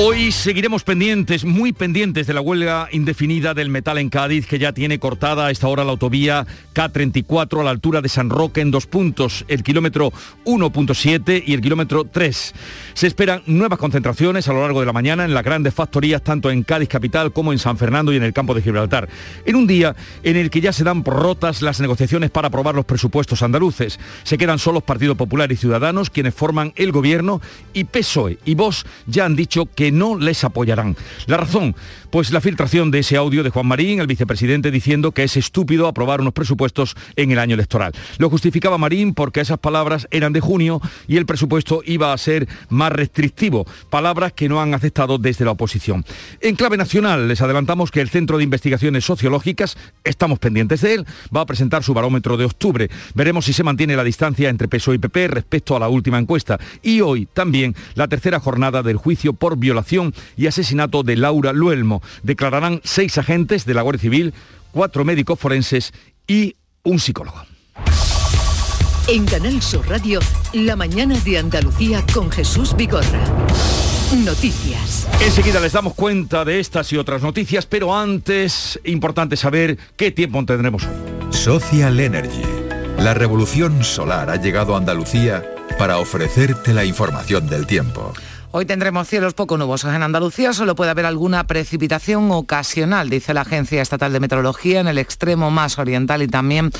Hoy seguiremos pendientes, muy pendientes de la huelga indefinida del metal en Cádiz, que ya tiene cortada a esta hora la autovía K34 a la altura de San Roque en dos puntos, el kilómetro 1.7 y el kilómetro 3. Se esperan nuevas concentraciones a lo largo de la mañana en las grandes factorías, tanto en Cádiz capital como en San Fernando y en el campo de Gibraltar. En un día en el que ya se dan por rotas las negociaciones para aprobar los presupuestos andaluces. Se quedan solos Partido Popular y Ciudadanos, quienes forman el gobierno, y PSOE y Vox ya han dicho que no les apoyarán. La razón, pues la filtración de ese audio de Juan Marín, el vicepresidente, diciendo que es estúpido aprobar unos presupuestos en el año electoral. Lo justificaba Marín porque esas palabras eran de junio y el presupuesto iba a ser más restrictivo, palabras que no han aceptado desde la oposición. En clave nacional, les adelantamos que el Centro de Investigaciones Sociológicas, estamos pendientes de él, va a presentar su barómetro de octubre. Veremos si se mantiene la distancia entre PSOE y PP respecto a la última encuesta. Y hoy también la tercera jornada del juicio por violación y asesinato de Laura Luelmo. Declararán seis agentes de la Guardia Civil, cuatro médicos forenses y un psicólogo. En Canal Sur Radio, la mañana de Andalucía con Jesús Vigorra. Noticias. Enseguida les damos cuenta de estas y otras noticias, pero antes, importante saber qué tiempo tendremos hoy. Social Energy. La revolución solar ha llegado a Andalucía para ofrecerte la información del tiempo. Hoy tendremos cielos poco nubosos en Andalucía, solo puede haber alguna precipitación ocasional, dice la Agencia Estatal de Meteorología, en el extremo más oriental y también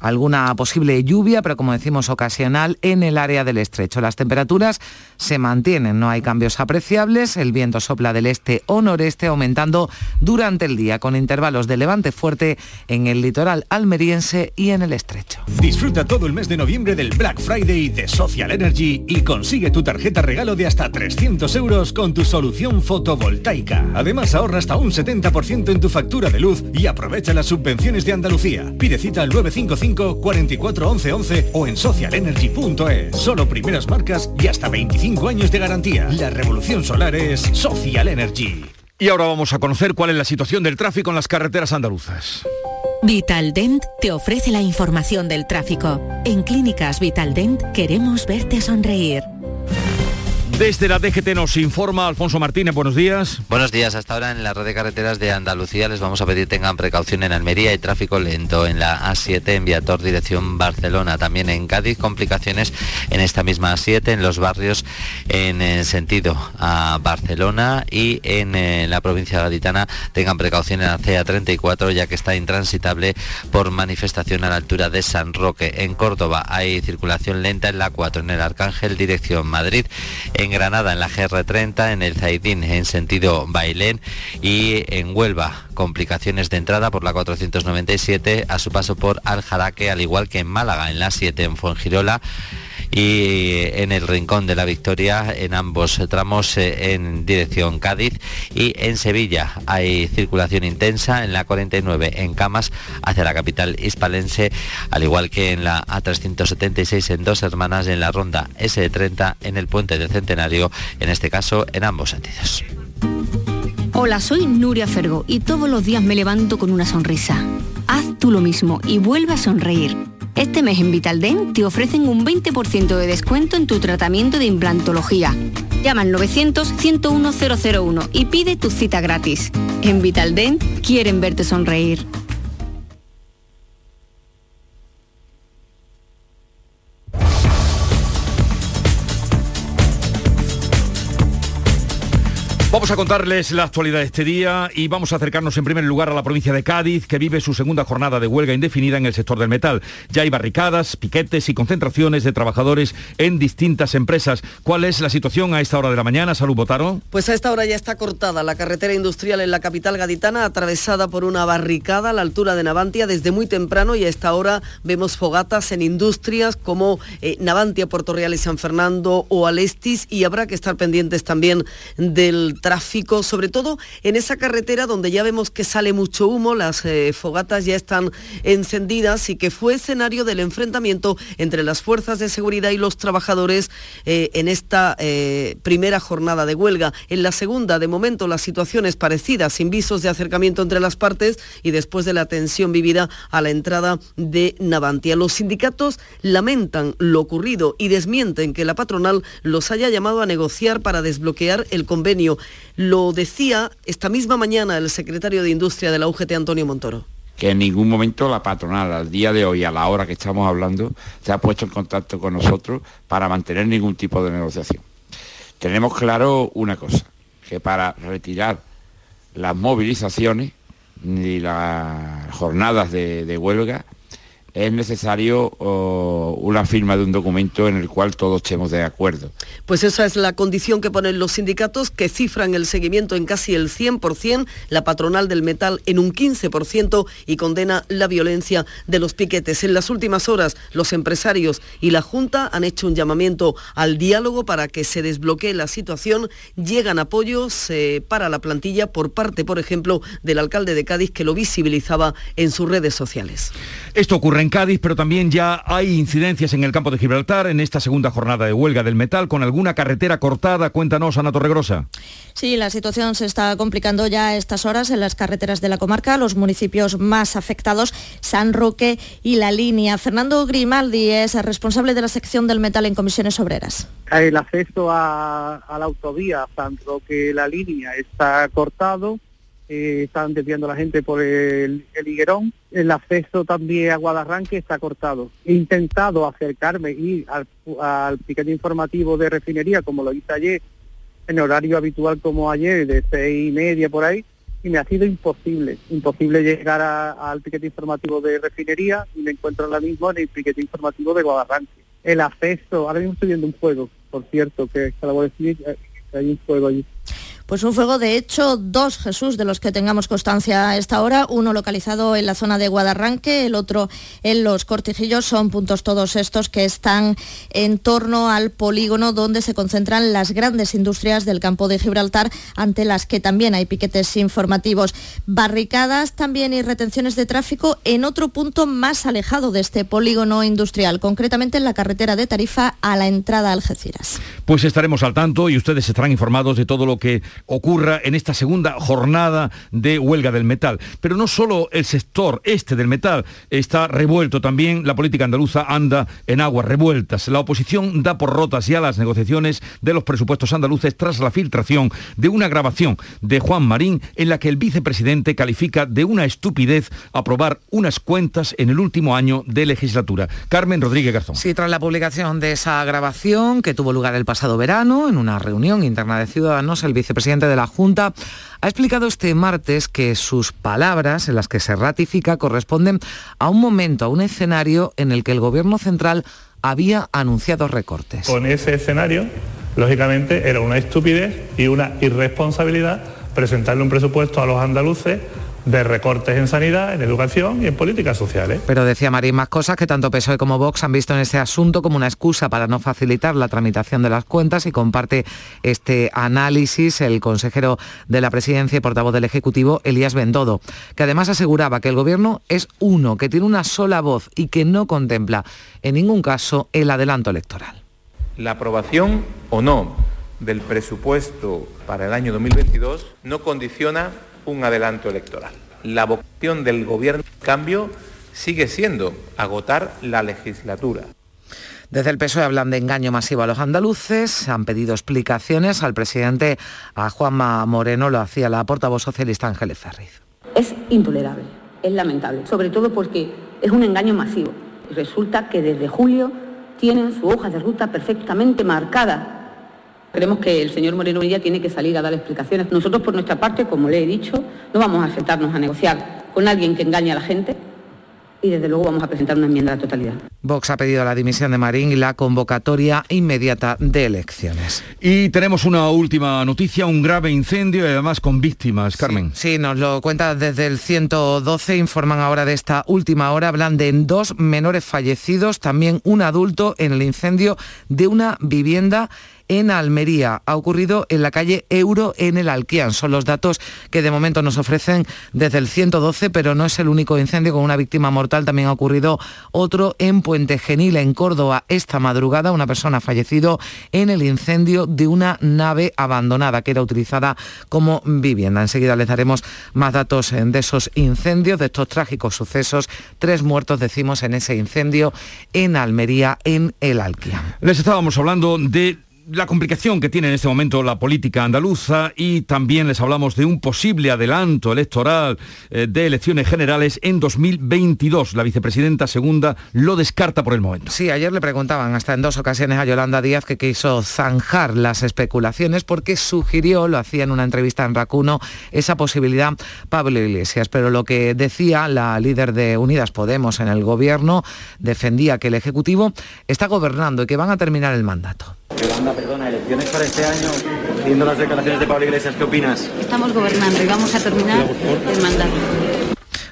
alguna posible lluvia, pero como decimos ocasional, en el área del estrecho. Las temperaturas se mantienen, no hay cambios apreciables, el viento sopla del este o noreste aumentando durante el día con intervalos de levante fuerte en el litoral almeriense y en el estrecho. Disfruta todo el mes de noviembre del Black Friday de Social Energy y consigue tu tarjeta regalo de hasta 300 euros con tu solución fotovoltaica. Además ahorra hasta un 70% en tu factura de luz y aprovecha las subvenciones de Andalucía. Pide cita al 955 44 11 11 o en socialenergy.es. Solo primeras marcas y hasta 25 años de garantía. La revolución solar es Social Energy. Y ahora vamos a conocer cuál es la situación del tráfico en las carreteras andaluzas. Vitaldent te ofrece la información del tráfico. En Clínicas Vitaldent queremos verte sonreír. Desde la DGT nos informa Alfonso Martínez, buenos días. Buenos días, hasta ahora en la red de carreteras de Andalucía les vamos a pedir tengan precaución en Almería. Y tráfico lento en la A7 en Viator dirección Barcelona, también en Cádiz complicaciones en esta misma A7 en los barrios en sentido a Barcelona y en eh, la provincia gaditana. Tengan precaución en la CA34 ya que está intransitable por manifestación a la altura de San Roque. En Córdoba hay circulación lenta en la 4 en el Arcángel dirección Madrid Granada en la GR30, en el Zaidín en sentido Bailén y en Huelva complicaciones de entrada por la 497 a su paso por Aljaraque, al igual que en Málaga en la 7 en Fuengirola y en el Rincón de la Victoria en ambos tramos eh, en dirección Cádiz y en Sevilla hay circulación intensa en la 49 en Camas hacia la capital hispalense al igual que en la A376 en Dos Hermanas en la ronda S30 en el puente del Centenario en este caso en ambos sentidos. Hola, soy Nuria Fergo y todos los días me levanto con una sonrisa. Haz tú lo mismo y vuelve a sonreír. Este mes en Vitaldent te ofrecen un 20% de descuento en tu tratamiento de implantología. Llama al 900-101-001 y pide tu cita gratis. En Vitaldent quieren verte sonreír. Vamos a contarles la actualidad de este día y vamos a acercarnos en primer lugar a la provincia de Cádiz, que vive su segunda jornada de huelga indefinida en el sector del metal. Ya hay barricadas, piquetes y concentraciones de trabajadores en distintas empresas. ¿Cuál es la situación a esta hora de la mañana? Salud, Botaro. Pues a esta hora ya está cortada la carretera industrial en la capital gaditana, atravesada por una barricada a la altura de Navantia desde muy temprano y a esta hora vemos fogatas en industrias como eh, Navantia, Puerto Real y San Fernando o Alestis y habrá que estar pendientes también del tráfico sobre todo en esa carretera donde ya vemos que sale mucho humo, las eh, fogatas ya están encendidas y que fue escenario del enfrentamiento entre las fuerzas de seguridad y los trabajadores eh, en esta eh, primera jornada de huelga. En la segunda, de momento, la situación es parecida, sin visos de acercamiento entre las partes y después de la tensión vivida a la entrada de Navantia. Los sindicatos lamentan lo ocurrido y desmienten que la patronal los haya llamado a negociar para desbloquear el convenio. Lo decía esta misma mañana el secretario de Industria de la UGT, Antonio Montoro que en ningún momento la patronal al día de hoy, a la hora que estamos hablando, se ha puesto en contacto con nosotros para mantener ningún tipo de negociación. Tenemos claro una cosa, que para retirar las movilizaciones ni las jornadas de, huelga es necesario una firma de un documento en el cual todos estemos de acuerdo. Pues esa es la condición que ponen los sindicatos, que cifran el seguimiento en casi el 100%, la patronal del metal en un 15% y condena la violencia de los piquetes. En las últimas horas, los empresarios y la Junta han hecho un llamamiento al diálogo para que se desbloquee la situación. Llegan apoyos eh, para la plantilla por parte, por ejemplo, del alcalde de Cádiz, que lo visibilizaba en sus redes sociales. Esto ocurre en Cádiz, pero también ya hay incidencias en el campo de Gibraltar en esta segunda jornada de huelga del metal con alguna carretera cortada. Cuéntanos, Ana Torregrosa. Sí, la situación se está complicando ya a estas horas en las carreteras de la comarca, los municipios más afectados, San Roque y La Línea. Fernando Grimaldi es el responsable de la sección del metal en comisiones obreras. El acceso a, la autovía San Roque-La Línea está cortado eh, están desviando a la gente por el, higuerón. El acceso también a Guadarranque está cortado. He intentado acercarme y al, al piquete informativo de refinería, como lo hice ayer, en horario habitual como ayer, de seis y media por ahí, y me ha sido imposible, imposible llegar al piquete informativo de refinería y me encuentro ahora mismo en el piquete informativo de Guadarranque. El acceso, ahora mismo estoy viendo un fuego, por cierto, que acabo de decir, que hay un fuego allí. Pues un fuego, de hecho, dos Jesús de los que tengamos constancia a esta hora, uno localizado en la zona de Guadarranque, el otro en los Cortijillos, son puntos todos estos que están en torno al polígono donde se concentran las grandes industrias del campo de Gibraltar, ante las que también hay piquetes informativos, barricadas también y retenciones de tráfico en otro punto más alejado de este polígono industrial, concretamente en la carretera de Tarifa a la entrada a Algeciras. Pues estaremos al tanto y ustedes estarán informados de todo lo que ocurra en esta segunda jornada de huelga del metal. Pero no solo el sector este del metal está revuelto, también la política andaluza anda en aguas revueltas. La oposición da por rotas ya las negociaciones de los presupuestos andaluces tras la filtración de una grabación de Juan Marín en la que el vicepresidente califica de una estupidez aprobar unas cuentas en el último año de legislatura. Carmen Rodríguez Garzón. Sí, tras la publicación de esa grabación que tuvo lugar el pasado verano en una reunión interna de ciudadanos, el vicepresidente presidente de la Junta, ha explicado este martes que sus palabras, en las que se ratifica, corresponden a un momento, a un escenario en el que el Gobierno central había anunciado recortes. Con ese escenario, lógicamente, era una estupidez y una irresponsabilidad presentarle un presupuesto a los andaluces de recortes en sanidad, en educación y en políticas sociales. Pero decía Marín más cosas que tanto PSOE como Vox han visto en este asunto como una excusa para no facilitar la tramitación de las cuentas y comparte este análisis el consejero de la presidencia y portavoz del Ejecutivo, Elías Bendodo, que además aseguraba que el gobierno es uno, que tiene una sola voz y que no contempla en ningún caso el adelanto electoral. La aprobación o no del presupuesto para el año 2022 no condiciona un adelanto electoral. La vocación del gobierno, cambio, sigue siendo agotar la legislatura. Desde el PSOE hablan de engaño masivo a los andaluces, han pedido explicaciones al presidente, a Juanma Moreno, lo hacía la portavoz socialista Ángeles Ferriz. Es intolerable, es lamentable, sobre todo porque es un engaño masivo. Resulta que desde julio tienen su hoja de ruta perfectamente marcada Creemos que el señor Moreno Villa tiene que salir a dar explicaciones. Nosotros, por nuestra parte, como le he dicho, no vamos a sentarnos a negociar con alguien que engañe a la gente y desde luego vamos a presentar una enmienda a la totalidad. Vox ha pedido la dimisión de Marín y la convocatoria inmediata de elecciones. Y tenemos una última noticia, un grave incendio y además con víctimas. Carmen. Sí, nos lo cuenta desde el 112, informan ahora de esta última hora, hablan de dos menores fallecidos, también un adulto en el incendio de una vivienda en Almería. Ha ocurrido en la calle Euro en el Alquian. Son los datos que de momento nos ofrecen desde el 112, pero no es el único incendio con una víctima mortal. También ha ocurrido otro en Puente Genil, en Córdoba, esta madrugada. Una persona ha fallecido en el incendio de una nave abandonada que era utilizada como vivienda. Enseguida les daremos más datos eh, de esos incendios, de estos trágicos sucesos. Tres muertos, decimos, en ese incendio en Almería, en el Alquia. Les estábamos hablando de la complicación que tiene en este momento la política andaluza y también les hablamos de un posible adelanto electoral eh, de elecciones generales en 2022. La vicepresidenta segunda lo descarta por el momento. Sí, ayer le preguntaban hasta en dos ocasiones a Yolanda Díaz que quiso zanjar las especulaciones porque sugirió, lo hacía en una entrevista en Racuno, esa posibilidad Pablo Iglesias. Pero lo que decía la líder de Unidas Podemos en el gobierno defendía que el Ejecutivo está gobernando y que van a terminar el mandato. Yolanda, perdona, elecciones para este año, viendo las declaraciones de Pablo Iglesias, ¿qué opinas? Estamos gobernando y vamos a terminar el mandato.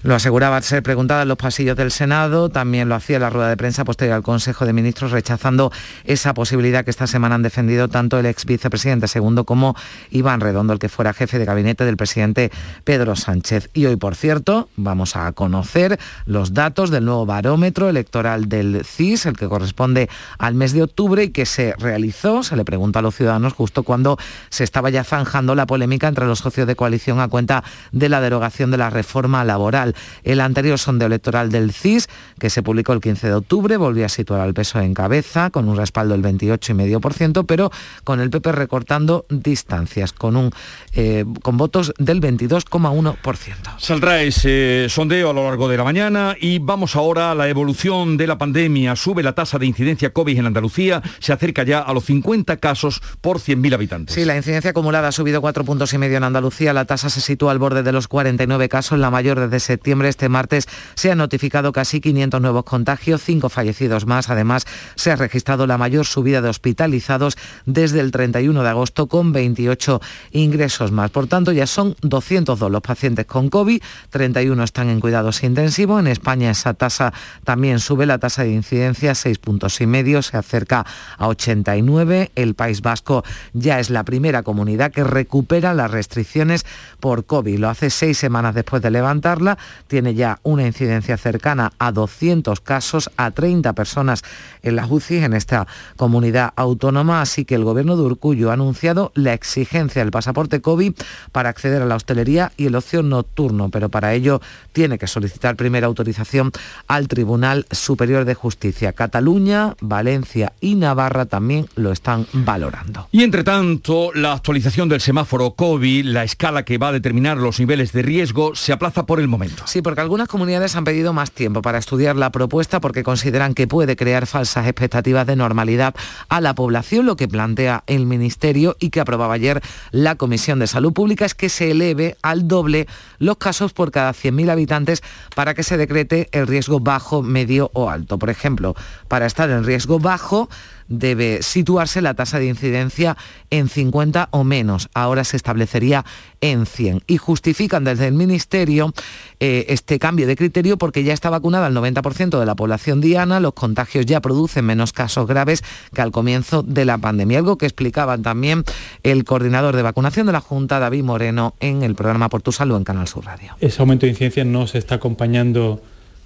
Lo aseguraba ser preguntada en los pasillos del Senado, también lo hacía la rueda de prensa posterior al Consejo de Ministros, rechazando esa posibilidad que esta semana han defendido tanto el ex vicepresidente segundo como Iván Redondo, el que fuera jefe de gabinete del presidente Pedro Sánchez. Y hoy, por cierto, vamos a conocer los datos del nuevo barómetro electoral del CIS, el que corresponde al mes de octubre y que se realizó, se le preguntó a los ciudadanos justo cuando se estaba ya zanjando la polémica entre los socios de coalición a cuenta de la derogación de la reforma laboral. El anterior sondeo electoral del CIS, que se publicó el 15 de octubre, volvió a situar al peso en cabeza, con un respaldo del 28,5%, pero con el PP recortando distancias, con, un, eh, con votos del 22,1%. Saldrá ese sondeo a lo largo de la mañana y vamos ahora a la evolución de la pandemia. Sube la tasa de incidencia COVID en Andalucía, se acerca ya a los 50 casos por 100.000 habitantes. Sí, la incidencia acumulada ha subido 4 puntos y medio en Andalucía. La tasa se sitúa al borde de los 49 casos, la mayor desde septiembre este martes se han notificado casi 500 nuevos contagios, cinco fallecidos más. Además, se ha registrado la mayor subida de hospitalizados desde el 31 de agosto con 28 ingresos más. Por tanto, ya son 202 los pacientes con COVID, 31 están en cuidados intensivos. En España esa tasa también sube, la tasa de incidencia 6 puntos y medio, se acerca a 89. El País Vasco ya es la primera comunidad que recupera las restricciones por COVID. Lo hace seis semanas después de levantarla tiene ya una incidencia cercana a 200 casos, a 30 personas en la UCI en esta comunidad autónoma, así que el gobierno de Urcullo ha anunciado la exigencia del pasaporte COVID para acceder a la hostelería y el ocio nocturno, pero para ello tiene que solicitar primera autorización al Tribunal Superior de Justicia. Cataluña, Valencia y Navarra también lo están valorando. Y entre tanto, la actualización del semáforo COVID, la escala que va a determinar los niveles de riesgo, se aplaza por el momento. Sí, porque algunas comunidades han pedido más tiempo para estudiar la propuesta porque consideran que puede crear falsas expectativas de normalidad a la población. Lo que plantea el Ministerio y que aprobaba ayer la Comisión de Salud Pública es que se eleve al doble los casos por cada 100.000 habitantes para que se decrete el riesgo bajo, medio o alto. Por ejemplo, para estar en riesgo bajo debe situarse la tasa de incidencia en 50 o menos. Ahora se establecería en 100. Y justifican desde el Ministerio eh, este cambio de criterio porque ya está vacunada el 90% de la población diana, los contagios ya producen menos casos graves que al comienzo de la pandemia. Algo que explicaban también el coordinador de vacunación de la Junta, David Moreno, en el programa Por tu Salud en Canal Sur Radio. Ese aumento de incidencia no se está acompañando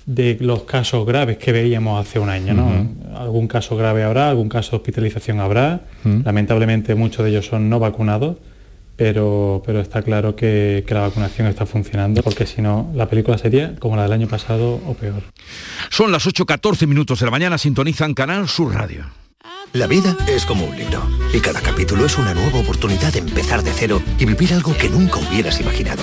de los casos graves que veíamos hace un año. ¿no? Algún caso grave habrá, algún caso de hospitalización habrá. Lamentablemente muchos de ellos son no vacunados, pero, pero está claro que, que la vacunación está funcionando, porque si no, la película sería como la del año pasado o peor. Son las 8.14 minutos de la mañana, sintonizan Canal Sur Radio. La vida es como un libro y cada capítulo es una nueva oportunidad de empezar de cero y vivir algo que nunca hubieras imaginado.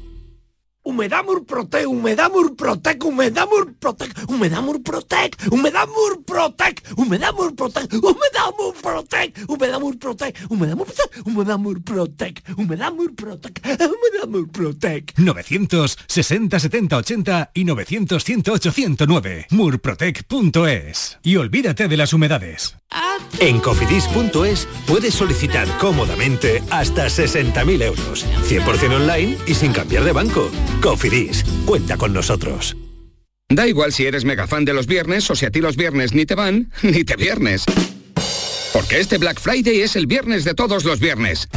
Humedad Murprotec, Humedad Murprotec, Humedad Murprotec, Humedad Murprotec, Humedad Murprotec, Humedad Murprotec, Humedad Murprotec, Humedad Murprotec, Humedad Murprotec, Humedad Murprotec, Humedad Murprotec, Humedad Murprotec. 960 70 80 y 900 108 109. Murprotec.es. Y olvídate de las humedades. En cofidis.es puedes solicitar cómodamente hasta 60.000 euros, 100% online y sin cambiar de banco. Cofidis, cuenta con nosotros. Da igual si eres mega fan de los viernes o si a ti los viernes ni te van, ni te viernes. Porque este Black Friday es el viernes de todos los viernes.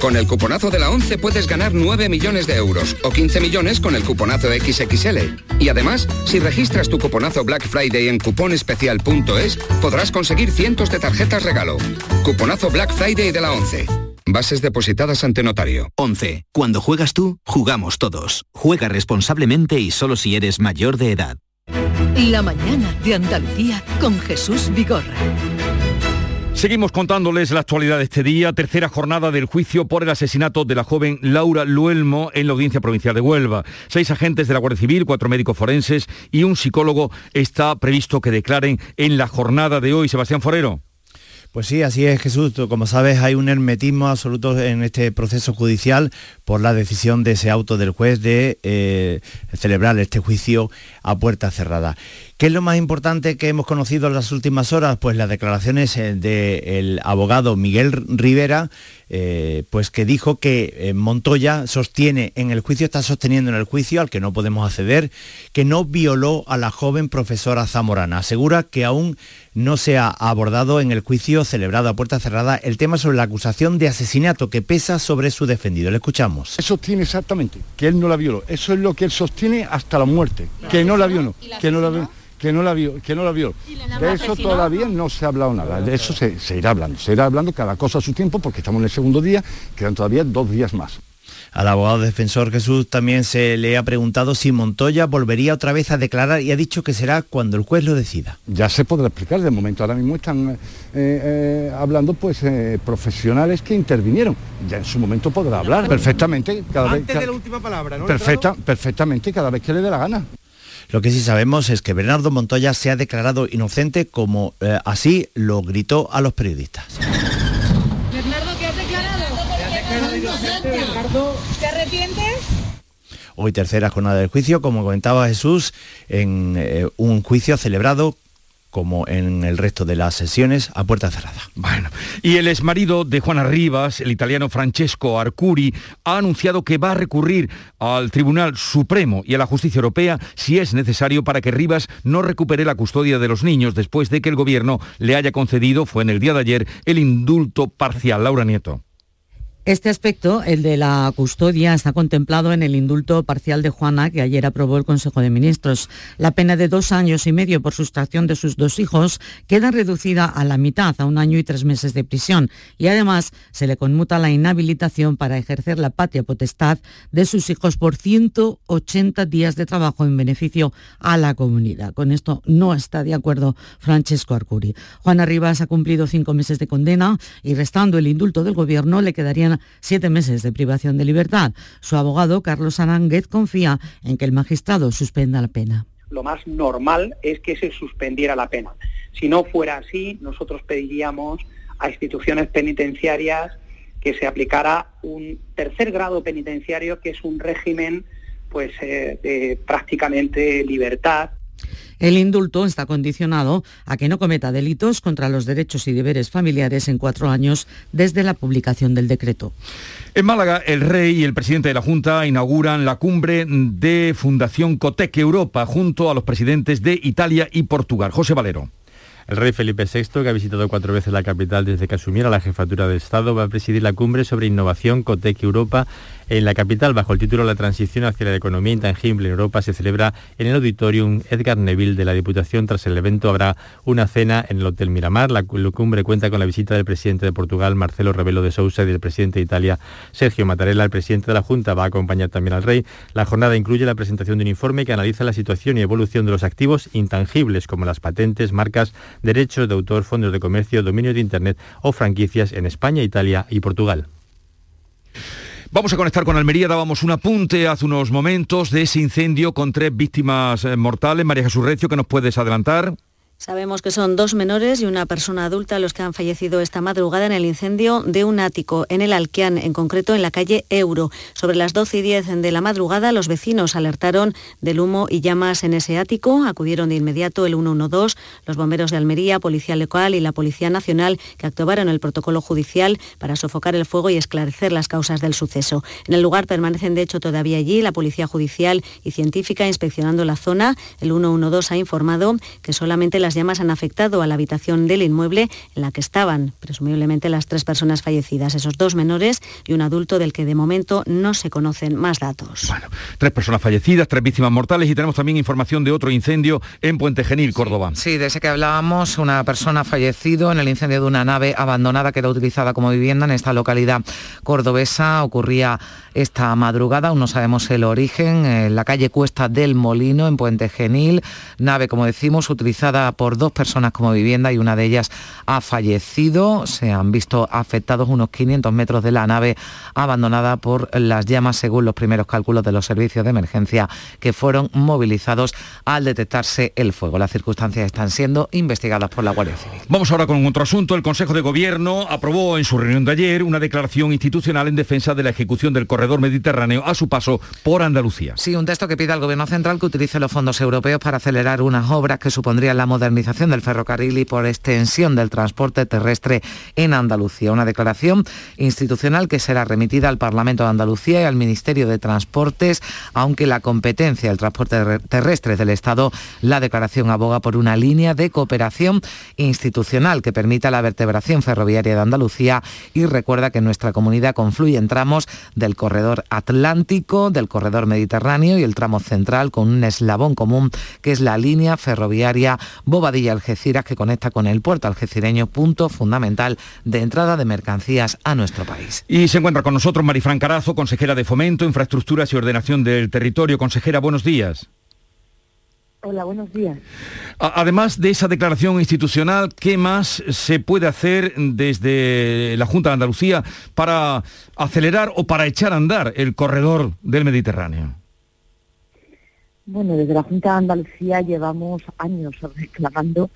Con el cuponazo de la 11 puedes ganar 9 millones de euros o 15 millones con el cuponazo XXL. Y además, si registras tu cuponazo Black Friday en cuponespecial.es, podrás conseguir cientos de tarjetas regalo. Cuponazo Black Friday de la 11. Bases depositadas ante notario. 11. Cuando juegas tú, jugamos todos. Juega responsablemente y solo si eres mayor de edad. La mañana de Andalucía con Jesús Vigorra. Seguimos contándoles la actualidad de este día, tercera jornada del juicio por el asesinato de la joven Laura Luelmo en la Audiencia Provincial de Huelva. Seis agentes de la Guardia Civil, cuatro médicos forenses y un psicólogo está previsto que declaren en la jornada de hoy. Sebastián Forero. Pues sí, así es Jesús. Como sabes, hay un hermetismo absoluto en este proceso judicial por la decisión de ese auto del juez de eh, celebrar este juicio a puerta cerrada. ¿Qué es lo más importante que hemos conocido en las últimas horas? Pues las declaraciones eh, del abogado Miguel Rivera, eh, pues que dijo que Montoya sostiene en el juicio, está sosteniendo en el juicio al que no podemos acceder, que no violó a la joven profesora Zamorana. Asegura que aún no se ha abordado en el juicio celebrado a puerta cerrada el tema sobre la acusación de asesinato que pesa sobre su defendido. Le escuchamos. Sostiene exactamente que él no la violó. Eso es lo que él sostiene hasta la muerte. Que no la violó. Que no la violó que no la vio, que no la vio. De eso todavía no se ha hablado nada, de eso se, irá hablando, se irá hablando cada cosa a su tiempo porque estamos en el segundo día, quedan todavía dos días más. Al abogado defensor Jesús también se le ha preguntado si Montoya volvería otra vez a declarar y ha dicho que será cuando el juez lo decida. Ya se podrá explicar, de momento ahora mismo están eh, eh, hablando pues eh, profesionales que intervinieron. Ya en su momento podrá hablar perfectamente. Cada Antes de la última palabra, ¿no? Perfecta, perfectamente, cada vez que le dé la gana. Lo que sí sabemos es que Bernardo Montoya se ha declarado inocente como eh, así lo gritó a los periodistas. Bernardo, ¿qué has declarado? ¿Te arrepientes? Hoy tercera jornada del juicio, como comentaba Jesús, en eh, un juicio celebrado como en el resto de las sesiones, a puerta cerrada. Bueno, y el exmarido de Juana Rivas, el italiano Francesco Arcuri, ha anunciado que va a recurrir al Tribunal Supremo y a la Justicia Europea si es necesario para que Rivas no recupere la custodia de los niños después de que el gobierno le haya concedido, fue en el día de ayer, el indulto parcial. Laura Nieto. Este aspecto, el de la custodia, está contemplado en el indulto parcial de Juana que ayer aprobó el Consejo de Ministros. La pena de dos años y medio por sustracción de sus dos hijos queda reducida a la mitad, a un año y tres meses de prisión. Y además se le conmuta la inhabilitación para ejercer la patria potestad de sus hijos por 180 días de trabajo en beneficio a la comunidad. Con esto no está de acuerdo Francesco Arcuri. Juana Rivas ha cumplido cinco meses de condena y restando el indulto del gobierno le quedarían siete meses de privación de libertad. Su abogado, Carlos Aránguez, confía en que el magistrado suspenda la pena. Lo más normal es que se suspendiera la pena. Si no fuera así, nosotros pediríamos a instituciones penitenciarias que se aplicara un tercer grado penitenciario, que es un régimen pues, eh, de prácticamente libertad el indulto está condicionado a que no cometa delitos contra los derechos y deberes familiares en cuatro años desde la publicación del decreto. En Málaga, el rey y el presidente de la Junta inauguran la cumbre de Fundación Cotec Europa junto a los presidentes de Italia y Portugal. José Valero. El rey Felipe VI, que ha visitado cuatro veces la capital desde que asumiera la jefatura de Estado, va a presidir la cumbre sobre innovación Cotec Europa en la capital, bajo el título La transición hacia la economía intangible en Europa, se celebra en el auditorium Edgar Neville de la Diputación. Tras el evento habrá una cena en el Hotel Miramar. La cumbre cuenta con la visita del presidente de Portugal, Marcelo Rebelo de Sousa, y del presidente de Italia, Sergio Mattarella. El presidente de la Junta va a acompañar también al rey. La jornada incluye la presentación de un informe que analiza la situación y evolución de los activos intangibles, como las patentes, marcas, derechos de autor, fondos de comercio, dominios de Internet o franquicias en España, Italia y Portugal. Vamos a conectar con Almería, dábamos un apunte hace unos momentos de ese incendio con tres víctimas eh, mortales. María Jesús Recio, ¿qué nos puedes adelantar? Sabemos que son dos menores y una persona adulta los que han fallecido esta madrugada en el incendio de un ático en el Alquian, en concreto en la calle Euro. Sobre las 12 y 10 de la madrugada, los vecinos alertaron del humo y llamas en ese ático. Acudieron de inmediato el 112, los bomberos de Almería, Policía Local y la Policía Nacional, que actuaron el protocolo judicial para sofocar el fuego y esclarecer las causas del suceso. En el lugar permanecen, de hecho, todavía allí la Policía Judicial y Científica inspeccionando la zona. El 112 ha informado que solamente las llamas han afectado a la habitación del inmueble en la que estaban presumiblemente las tres personas fallecidas, esos dos menores y un adulto del que de momento no se conocen más datos. Bueno, tres personas fallecidas, tres víctimas mortales y tenemos también información de otro incendio en Puente Genil, Córdoba. Sí, de ese que hablábamos, una persona ha fallecido en el incendio de una nave abandonada que era utilizada como vivienda en esta localidad cordobesa. Ocurría esta madrugada, aún no sabemos el origen, en la calle Cuesta del Molino, en Puente Genil. Nave, como decimos, utilizada por dos personas como vivienda y una de ellas ha fallecido. Se han visto afectados unos 500 metros de la nave abandonada por las llamas, según los primeros cálculos de los servicios de emergencia que fueron movilizados al detectarse el fuego. Las circunstancias están siendo investigadas por la Guardia Civil. Vamos ahora con otro asunto. El Consejo de Gobierno aprobó en su reunión de ayer una declaración institucional en defensa de la ejecución del corredor mediterráneo a su paso por Andalucía. Sí, un texto que pide al Gobierno central que utilice los fondos europeos para acelerar unas obras que supondrían la modernización del ferrocarril y por extensión del transporte terrestre en Andalucía. Una declaración institucional que será remitida al Parlamento de Andalucía y al Ministerio de Transportes, aunque la competencia del transporte terrestre del Estado, la declaración aboga por una línea de cooperación institucional que permita la vertebración ferroviaria de Andalucía y recuerda que nuestra comunidad confluye en tramos del corredor atlántico, del corredor mediterráneo y el tramo central con un eslabón común que es la línea ferroviaria Bobadilla-Algeciras que conecta con el puerto algecireño, punto fundamental de entrada de mercancías a nuestro país. Y se encuentra con nosotros Marifran Carazo, consejera de Fomento, Infraestructuras y Ordenación del Territorio. Consejera, buenos días. Hola, buenos días. Además de esa declaración institucional, ¿qué más se puede hacer desde la Junta de Andalucía para acelerar o para echar a andar el corredor del Mediterráneo? Bueno, desde la Junta de Andalucía llevamos años reclamando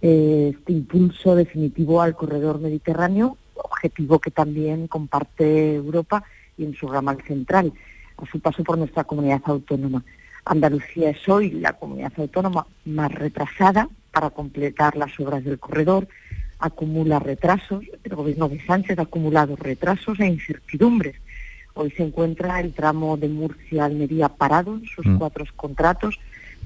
eh, este impulso definitivo al corredor mediterráneo, objetivo que también comparte Europa y en su ramal central, a su paso por nuestra comunidad autónoma. Andalucía es hoy la comunidad autónoma más retrasada para completar las obras del corredor, acumula retrasos, el gobierno de Sánchez ha acumulado retrasos e incertidumbres. Hoy se encuentra el tramo de Murcia-Almería parado en sus cuatro contratos.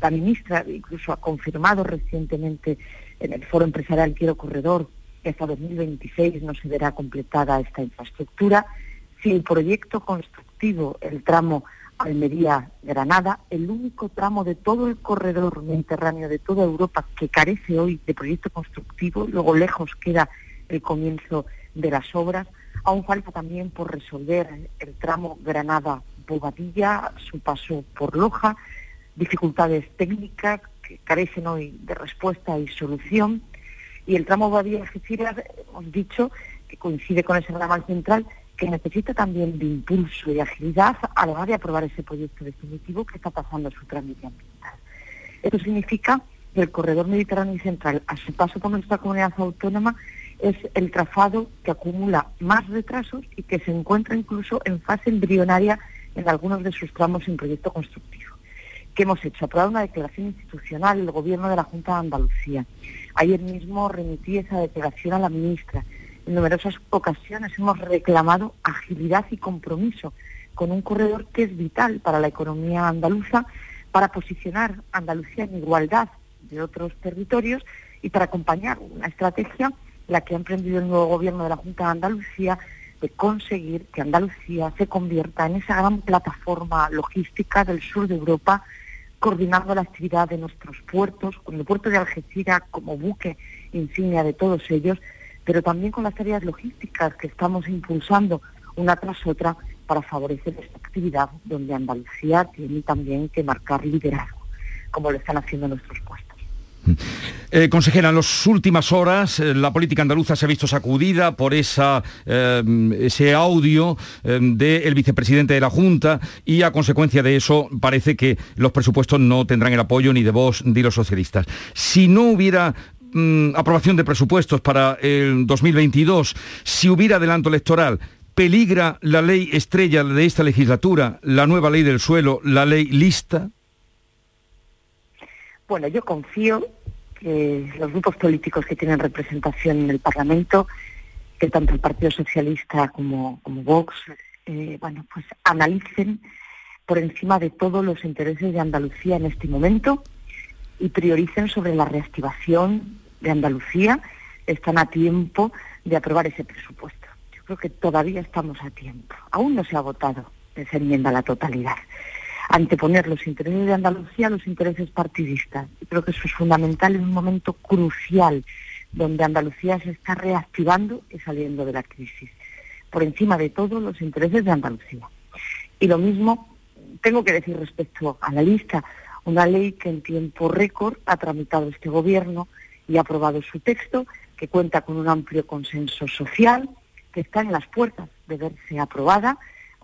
La ministra incluso ha confirmado recientemente en el Foro Empresarial Quiero Corredor que hasta 2026 no se verá completada esta infraestructura. Si el proyecto constructivo, el tramo Almería-Granada, el único tramo de todo el corredor mediterráneo de toda Europa que carece hoy de proyecto constructivo, luego lejos queda el comienzo de las obras. Aún falta también por resolver el tramo Granada-Bobadilla, su paso por Loja, dificultades técnicas que carecen hoy de respuesta y solución. Y el tramo Bobadilla-Algeciras, hemos dicho, que coincide con ese ramal central, que necesita también de impulso y agilidad a la hora de aprobar ese proyecto definitivo que está pasando a su trámite ambiental. Esto significa que el corredor mediterráneo y central, a su paso por nuestra comunidad autónoma, es el trazado que acumula más retrasos y que se encuentra incluso en fase embrionaria en algunos de sus tramos sin proyecto constructivo. ¿Qué hemos hecho? Aprobado una declaración institucional, el Gobierno de la Junta de Andalucía. Ayer mismo remití esa declaración a la ministra en numerosas ocasiones hemos reclamado agilidad y compromiso con un corredor que es vital para la economía andaluza, para posicionar Andalucía en igualdad de otros territorios y para acompañar una estrategia, la que ha emprendido el nuevo gobierno de la Junta de Andalucía, de conseguir que Andalucía se convierta en esa gran plataforma logística del sur de Europa, coordinando la actividad de nuestros puertos, con el puerto de Algeciras como buque insignia de todos ellos, pero también con las tareas logísticas que estamos impulsando una tras otra para favorecer esta actividad donde Andalucía tiene también que marcar liderazgo, como lo están haciendo nuestros puestos. Eh, consejera, en las últimas horas eh, la política andaluza se ha visto sacudida por esa, eh, ese audio del vicepresidente de la Junta y a consecuencia de eso parece que los presupuestos no tendrán el apoyo ni de vos ni de los socialistas. Si no hubiera mm, aprobación de presupuestos para el 2022, si hubiera adelanto electoral, ¿peligra la ley estrella de esta legislatura, la nueva ley del suelo, la ley lista? Bueno, yo confío que los grupos políticos que tienen representación en el Parlamento, que tanto el Partido Socialista como, Vox, eh, bueno, pues analicen por encima de todos los intereses de Andalucía en este momento y prioricen sobre la reactivación de Andalucía. Están a tiempo de aprobar ese presupuesto. Yo creo que todavía estamos a tiempo. Aún no se ha votado esa enmienda a la totalidad anteponer los intereses de Andalucía a los intereses partidistas. Y creo que eso es fundamental en un momento crucial donde Andalucía se está reactivando y saliendo de la crisis. Por encima de todo, los intereses de Andalucía. Y lo mismo tengo que decir respecto a la lista, una ley que en tiempo récord ha tramitado este gobierno y ha aprobado su texto, que cuenta con un amplio consenso social, que está en las puertas de verse aprobada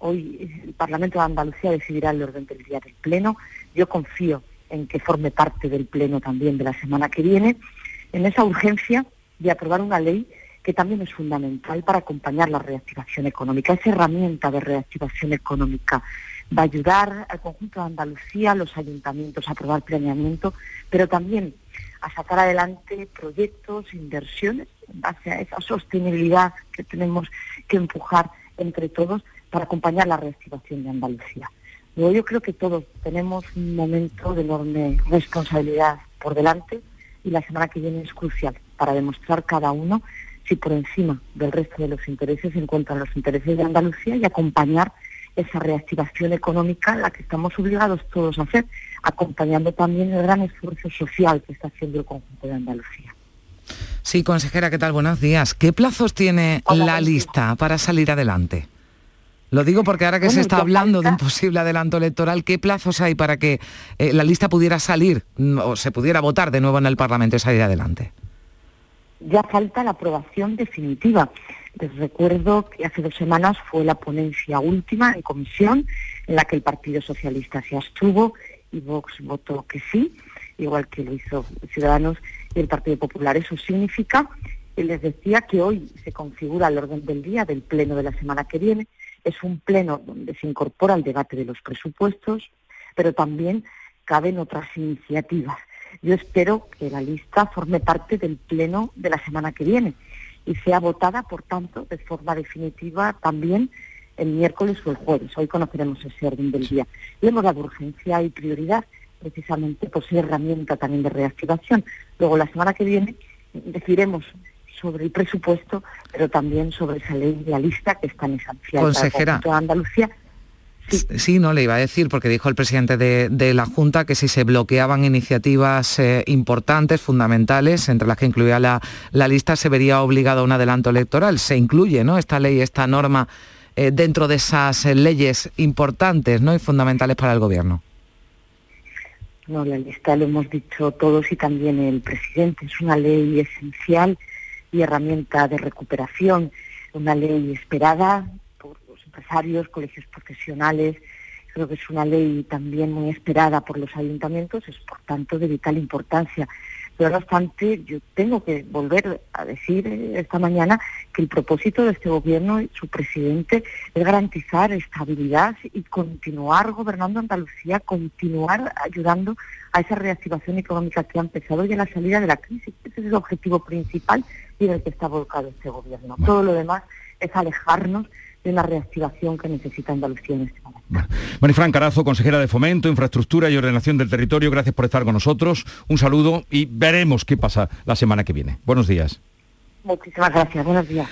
Hoy el Parlamento de Andalucía decidirá el orden del día del Pleno. Yo confío en que forme parte del Pleno también de la semana que viene, en esa urgencia de aprobar una ley que también es fundamental para acompañar la reactivación económica. Esa herramienta de reactivación económica va a ayudar al conjunto de Andalucía, a los ayuntamientos a aprobar planeamiento, pero también a sacar adelante proyectos, inversiones en esa sostenibilidad que tenemos que empujar entre todos para acompañar la reactivación de Andalucía. Luego yo creo que todos tenemos un momento de enorme responsabilidad por delante y la semana que viene es crucial para demostrar cada uno si por encima del resto de los intereses se encuentran los intereses de Andalucía y acompañar esa reactivación económica la que estamos obligados todos a hacer, acompañando también el gran esfuerzo social que está haciendo el conjunto de Andalucía. Sí, consejera, ¿qué tal? Buenos días. ¿Qué plazos tiene la lista para salir adelante? Lo digo porque ahora que se está hablando de un posible adelanto electoral, ¿qué plazos hay para que eh, la lista pudiera salir mm, o se pudiera votar de nuevo en el Parlamento y salir adelante? Ya falta la aprobación definitiva. Les recuerdo que hace dos semanas fue la ponencia última en comisión en la que el Partido Socialista se abstuvo y Vox votó que sí, igual que lo hizo Ciudadanos y el Partido Popular. Eso significa, y les decía que hoy se configura el orden del día del pleno de la semana que viene, es un pleno donde se incorpora el debate de los presupuestos, pero también caben otras iniciativas. Yo espero que la lista forme parte del pleno de la semana que viene y sea votada, por tanto, de forma definitiva también el miércoles o el jueves. Hoy conoceremos ese orden del día. Le hemos dado urgencia y prioridad precisamente por ser herramienta también de reactivación. Luego, la semana que viene, decidiremos sobre el presupuesto, pero también sobre esa ley realista que está en Consejera. para Andalucía. Sí. no le iba a decir, porque dijo el presidente de, la Junta que si se bloqueaban iniciativas eh, importantes, fundamentales, entre las que incluía la, lista, se vería obligado a un adelanto electoral. Se incluye ¿no? esta ley, esta norma, eh, dentro de esas eh, leyes importantes ¿no? y fundamentales para el Gobierno. No, la lista lo hemos dicho todos y también el presidente. Es una ley esencial y herramienta de recuperación, una ley esperada por los empresarios, colegios profesionales, creo que es una ley también muy esperada por los ayuntamientos, es por tanto de vital importancia. Pero no obstante, yo tengo que volver a decir eh, esta mañana que el propósito de este gobierno y su presidente es garantizar estabilidad y continuar gobernando Andalucía, continuar ayudando a esa reactivación económica que ha empezado y a la salida de la crisis. Ese es el objetivo principal y en el que está volcado este gobierno. Todo lo demás es alejarnos de una reactivación que necesita Andalucía en este momento. Marifran Carazo, consejera de Fomento, Infraestructura y Ordenación del Territorio, gracias por estar con nosotros. Un saludo y veremos qué pasa la semana que viene. Buenos días. Muchísimas gracias. Buenos días.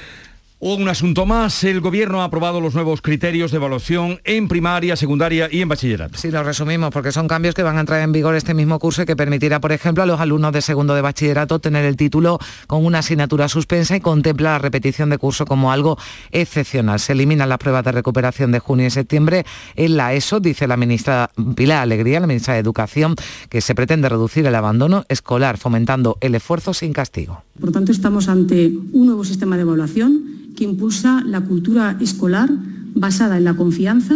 Un asunto más, el Gobierno ha aprobado los nuevos criterios de evaluación en primaria, secundaria y en bachillerato. Sí, lo resumimos porque son cambios que van a entrar en vigor este mismo curso y que permitirá, por ejemplo, a los alumnos de segundo de bachillerato tener el título con una asignatura suspensa y contempla la repetición de curso como algo excepcional. Se eliminan las pruebas de recuperación de junio y septiembre en la ESO, dice la ministra Pilar Alegría, la ministra de Educación, que se pretende reducir el abandono escolar, fomentando el esfuerzo sin castigo. Por tanto, estamos ante un nuevo sistema de evaluación que impulsa la cultura escolar basada en la confianza,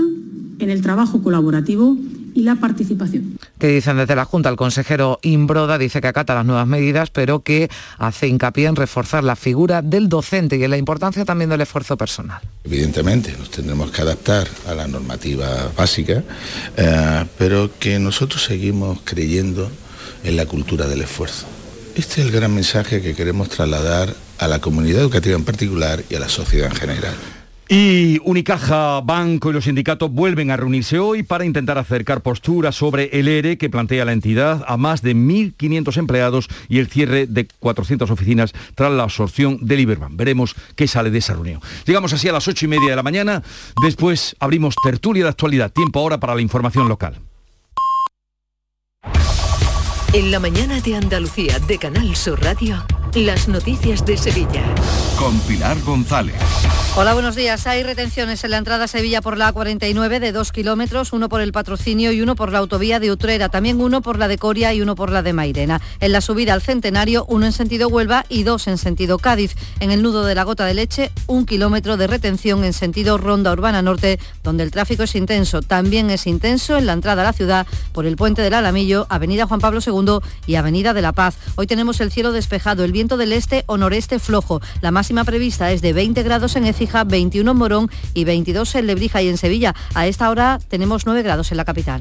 en el trabajo colaborativo y la participación. Que dicen desde la Junta, el consejero Imbroda dice que acata las nuevas medidas, pero que hace hincapié en reforzar la figura del docente y en la importancia también del esfuerzo personal. Evidentemente, nos tendremos que adaptar a la normativa básica, eh, pero que nosotros seguimos creyendo en la cultura del esfuerzo. Este es el gran mensaje que queremos trasladar a la comunidad educativa en particular y a la sociedad en general. Y Unicaja, Banco y los sindicatos vuelven a reunirse hoy para intentar acercar posturas sobre el ERE que plantea la entidad a más de 1.500 empleados y el cierre de 400 oficinas tras la absorción del Iberban. Veremos qué sale de esa reunión. Llegamos así a las 8 y media de la mañana. Después abrimos tertulia de actualidad. Tiempo ahora para la información local. En la mañana de Andalucía de Canal Sur Radio, las noticias de Sevilla. Con Pilar González. Hola, buenos días. Hay retenciones en la entrada a Sevilla por la A49 de 2 kilómetros, uno por el patrocinio y uno por la autovía de Utrera, también uno por la de Coria y uno por la de Mairena. En la subida al Centenario, uno en sentido Huelva y dos en sentido Cádiz. En el nudo de la Gota de Leche, un kilómetro de retención en sentido Ronda Urbana Norte, donde el tráfico es intenso. También es intenso en la entrada a la ciudad por el puente del Alamillo, Avenida Juan Pablo II y Avenida de la Paz. Hoy tenemos el cielo despejado, el viento del este o noreste flojo. La máxima prevista es de 20 grados en Écija 21 en Morón y 22 en Lebrija y en Sevilla. A esta hora tenemos 9 grados en la capital.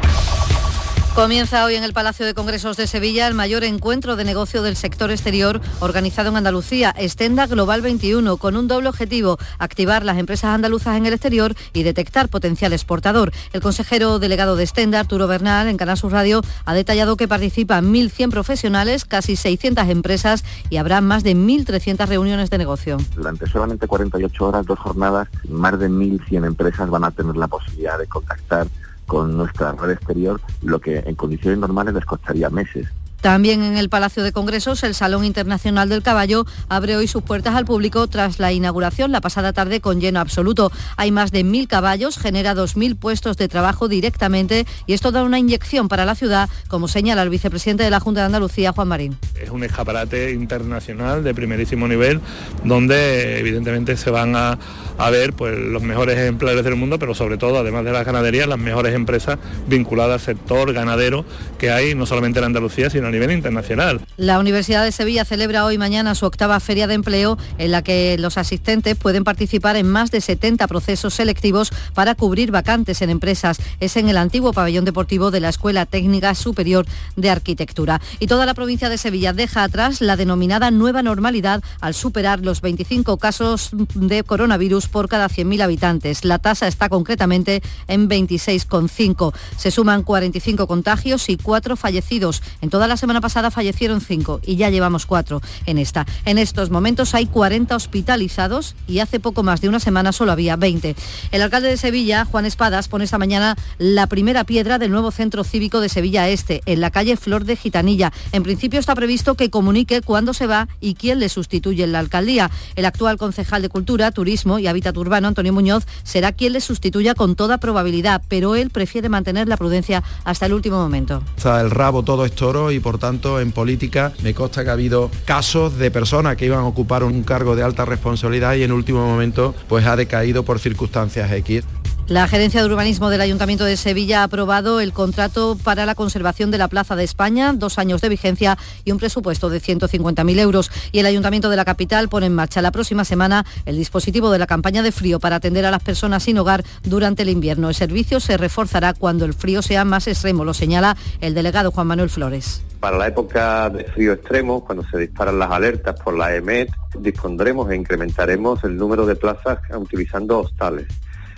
Comienza hoy en el Palacio de Congresos de Sevilla el mayor encuentro de negocio del sector exterior organizado en Andalucía, Estenda Global 21, con un doble objetivo, activar las empresas andaluzas en el exterior y detectar potencial exportador. El consejero delegado de Estenda, Arturo Bernal, en Canal Sur Radio, ha detallado que participan 1.100 profesionales, casi 600 empresas y habrá más de 1.300 reuniones de negocio. Durante solamente 48 horas, dos jornadas, más de 1.100 empresas van a tener la posibilidad de contactar con nuestra red exterior, lo que en condiciones normales les costaría meses. También en el Palacio de Congresos, el Salón Internacional del Caballo abre hoy sus puertas al público tras la inauguración la pasada tarde con lleno absoluto. Hay más de mil caballos, genera 2.000 puestos de trabajo directamente y esto da una inyección para la ciudad, como señala el vicepresidente de la Junta de Andalucía, Juan Marín. Es un escaparate internacional de primerísimo nivel donde evidentemente se van a, a ver pues, los mejores ejemplares del mundo, pero sobre todo, además de las ganaderías, las mejores empresas vinculadas al sector ganadero que hay no solamente en Andalucía, sino a nivel internacional. La Universidad de Sevilla celebra hoy mañana su octava feria de empleo en la que los asistentes pueden participar en más de 70 procesos selectivos para cubrir vacantes en empresas. Es en el antiguo pabellón deportivo de la Escuela Técnica Superior de Arquitectura. Y toda la provincia de Sevilla deja atrás la denominada nueva normalidad al superar los 25 casos de coronavirus por cada 100.000 habitantes. La tasa está concretamente en 26,5. Se suman 45 contagios y 4 fallecidos. En toda la semana pasada fallecieron cinco y ya llevamos cuatro en esta. En estos momentos hay 40 hospitalizados y hace poco más de una semana solo había 20. El alcalde de Sevilla, Juan Espadas, pone esta mañana la primera piedra del nuevo centro cívico de Sevilla Este, en la calle Flor de Gitanilla. En principio está previsto que comunique cuándo se va y quién le sustituye en la alcaldía. El actual concejal de Cultura, Turismo y Hábitat Urbano, Antonio Muñoz, será quien le sustituya con toda probabilidad, pero él prefiere mantener la prudencia hasta el último momento. el rabo todo es toro y por tanto en política me consta que ha habido casos de personas que iban a ocupar un cargo de alta responsabilidad y en último momento pues ha decaído por circunstancias X. La Gerencia de Urbanismo del Ayuntamiento de Sevilla ha aprobado el contrato para la conservación de la Plaza de España, dos años de vigencia y un presupuesto de 150.000 euros. Y el Ayuntamiento de la capital pone en marcha la próxima semana el dispositivo de la campaña de frío para atender a las personas sin hogar durante el invierno. El servicio se reforzará cuando el frío sea más extremo, lo señala el delegado Juan Manuel Flores. Para la época de frío extremo, cuando se disparan las alertas por la EMET, dispondremos e incrementaremos el número de plazas utilizando hostales.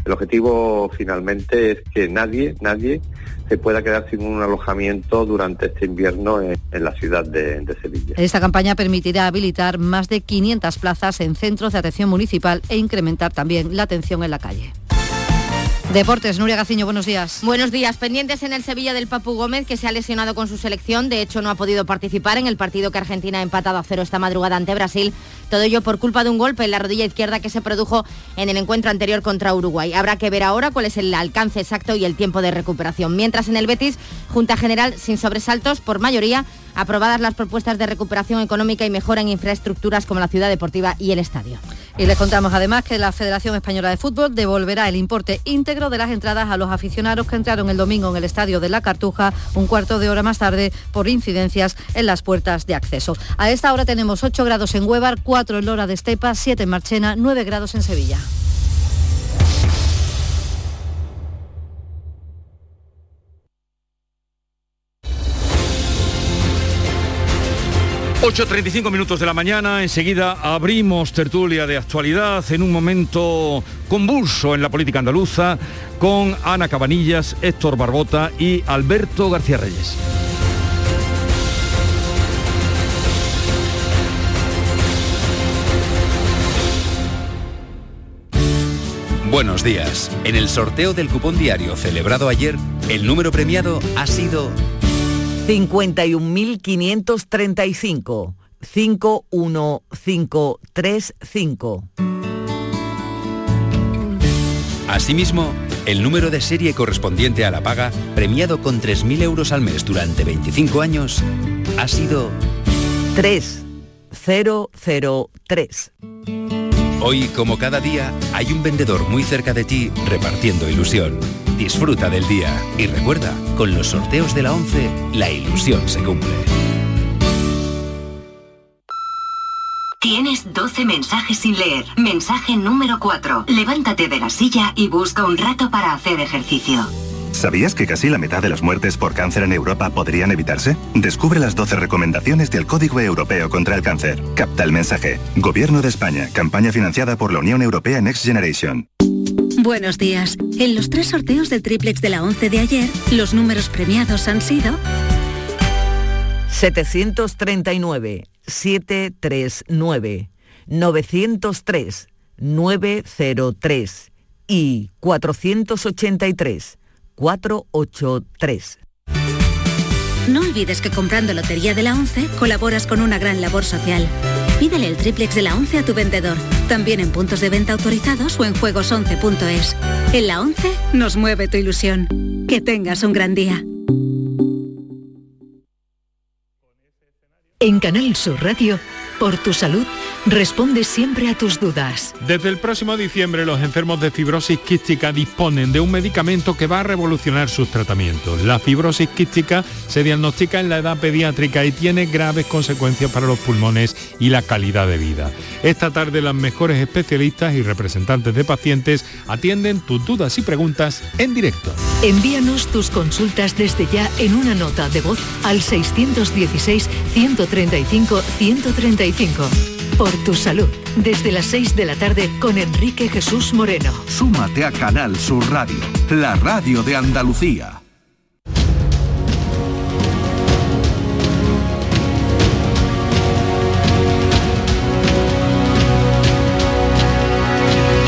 El objetivo finalmente es que nadie, nadie se pueda quedar sin un alojamiento durante este invierno en, la ciudad de, de Sevilla. Esta campaña permitirá habilitar más de 500 plazas en centros de atención municipal e incrementar también la atención en la calle. Deportes, Nuria Gaciño, buenos días. Buenos días. Pendientes en el Sevilla del Papu Gómez, que se ha lesionado con su selección. De hecho, no ha podido participar en el partido que Argentina ha empatado a cero esta madrugada ante Brasil. Todo ello por culpa de un golpe en la rodilla izquierda que se produjo en el encuentro anterior contra Uruguay. Habrá que ver ahora cuál es el alcance exacto y el tiempo de recuperación. Mientras en el Betis, Junta General sin sobresaltos, por mayoría, aprobadas las propuestas de recuperación económica y mejora en infraestructuras como la ciudad deportiva y el estadio. Y les contamos además que la Federación Española de Fútbol devolverá el importe íntegro de las entradas a los aficionados que entraron el domingo en el estadio de La Cartuja un cuarto de hora más tarde por incidencias en las puertas de acceso. A esta hora tenemos 8 grados en Huevar, 4 en Lora de Estepa, 7 en Marchena, 9 grados en Sevilla. ...8.35 minutos de la mañana, enseguida abrimos tertulia de actualidad en un momento convulso en la política andaluza con Ana Cabanillas, Héctor Barbota y Alberto García Reyes. Buenos días. En el sorteo del cupón diario celebrado ayer, el número premiado ha sido 51.535. 51535. Asimismo, el número de serie correspondiente a la paga, premiado con 3.000 euros al mes durante 25 años, ha sido 3003. Hoy, como cada día, hay un vendedor muy cerca de ti repartiendo ilusión. Disfruta del día y recuerda, con los sorteos de la 11, la ilusión se cumple. Tienes 12 mensajes sin leer. Mensaje número 4. Levántate de la silla y busca un rato para hacer ejercicio. ¿Sabías que casi la mitad de las muertes por cáncer en Europa podrían evitarse? Descubre las 12 recomendaciones del Código Europeo contra el Cáncer. Capta el mensaje. Gobierno de España. Campaña financiada por la Unión Europea Next Generation. Buenos días. En los tres sorteos del triplex de la 11 de ayer, los números premiados han sido 739, 739, 903, 903 y 483, 483. No olvides que comprando Lotería de la 11 colaboras con una gran labor social. Pídele el triplex de la 11 a tu vendedor, también en puntos de venta autorizados o en juegos11.es. En la 11 nos mueve tu ilusión. Que tengas un gran día. En Canal Sur Radio, por tu salud, responde siempre a tus dudas. Desde el próximo diciembre los enfermos de fibrosis quística disponen de un medicamento que va a revolucionar sus tratamientos. La fibrosis quística se diagnostica en la edad pediátrica y tiene graves consecuencias para los pulmones y la calidad de vida. Esta tarde las mejores especialistas y representantes de pacientes atienden tus dudas y preguntas en directo. Envíanos tus consultas desde ya en una nota de voz al 616-135-135. Por tu salud, desde las 6 de la tarde con Enrique Jesús Moreno. Súmate a Canal Sur Radio, la radio de Andalucía.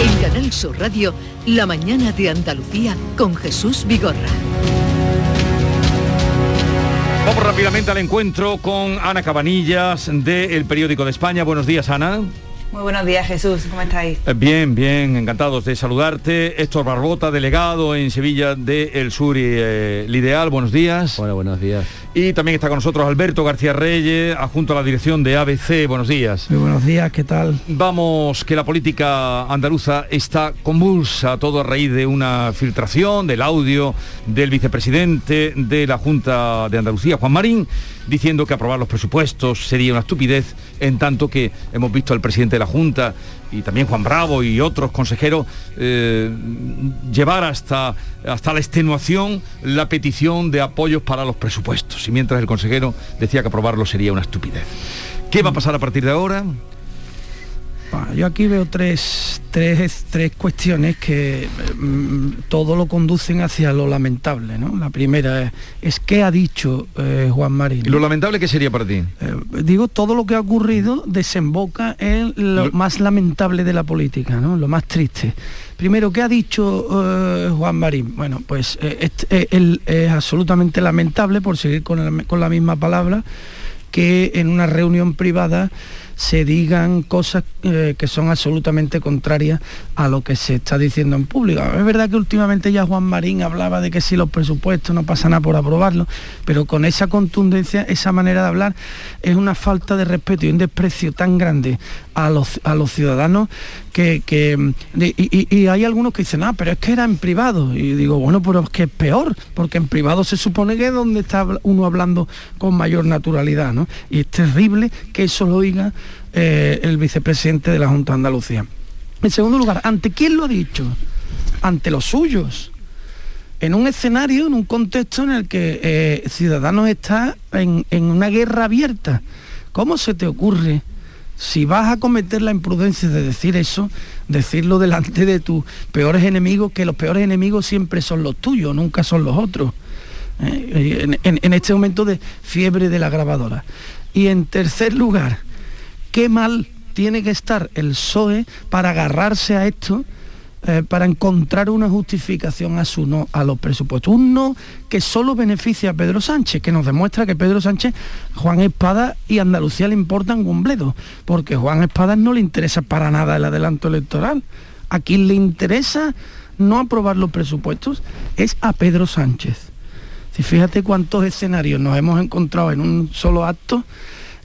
En Canal Sur Radio, la mañana de Andalucía con Jesús Vigorra. Vamos rápidamente al encuentro con Ana Cabanillas del Periódico de España. Buenos días, Ana. Muy buenos días, Jesús. ¿Cómo estáis? Eh, Bien, bien, encantados de saludarte. Héctor Barbota, delegado en Sevilla de El Sur y eh, el Ideal. Buenos días. Bueno, buenos días. Y también está con nosotros Alberto García Reyes, adjunto a la dirección de ABC. Buenos días. Muy buenos días, ¿qué tal? Vamos, que la política andaluza está convulsa, todo a raíz de una filtración del audio del vicepresidente de la Junta de Andalucía, Juan Marín, diciendo que aprobar los presupuestos sería una estupidez, en tanto que hemos visto al presidente de la Junta y también Juan Bravo y otros consejeros eh, llevar hasta, hasta la extenuación la petición de apoyos para los presupuestos. Y mientras el consejero decía que aprobarlo sería una estupidez. ¿Qué va a pasar a partir de ahora? Yo aquí veo tres, tres, tres cuestiones que mm, todo lo conducen hacia lo lamentable. ¿no? La primera es, es qué ha dicho eh, Juan Marín. ¿Y lo lamentable qué sería para ti? Eh, digo, todo lo que ha ocurrido desemboca en lo, Lo- más lamentable de la política, ¿no? lo más triste. Primero, ¿qué ha dicho eh, Juan Marín? Bueno, pues él es absolutamente lamentable, por seguir con la misma palabra, que en una reunión privada se digan cosas eh, que son absolutamente contrarias a lo que se está diciendo en público. Es verdad que últimamente ya Juan Marín hablaba de que si los presupuestos no pasa nada por aprobarlos, pero con esa contundencia, esa manera de hablar, es una falta de respeto y un desprecio tan grande a los, a los ciudadanos que, que- mm, y, y- hay algunos que dicen, ah, pero es que era en privado. Y digo, bueno, pero es que es peor, porque en privado se supone que es donde está uno hablando con mayor naturalidad, ¿no? Y es terrible que eso lo oiga eh, el vicepresidente de la Junta de Andalucía. En segundo lugar, ¿ante quién lo ha dicho? Ante los suyos. En un escenario, en un contexto en el que eh, Ciudadanos está en, en una guerra abierta. ¿Cómo se te ocurre, si vas a cometer la imprudencia de decir eso, decirlo delante de tus peores enemigos, que los peores enemigos siempre son los tuyos, nunca son los otros? Eh, en, en- en este momento de fiebre de la grabadora. Y en tercer lugar, qué mal tiene que estar el PSOE para agarrarse a esto, eh, para encontrar una justificación a su no a los presupuestos. Un no que solo beneficia a Pedro Sánchez, que nos demuestra que Pedro Sánchez, Juan Espada y Andalucía le importan un bledo, porque Juan Espada no le interesa para nada el adelanto electoral. A quien le interesa no aprobar los presupuestos es a Pedro Sánchez. Si fíjate cuántos escenarios nos hemos encontrado en un solo acto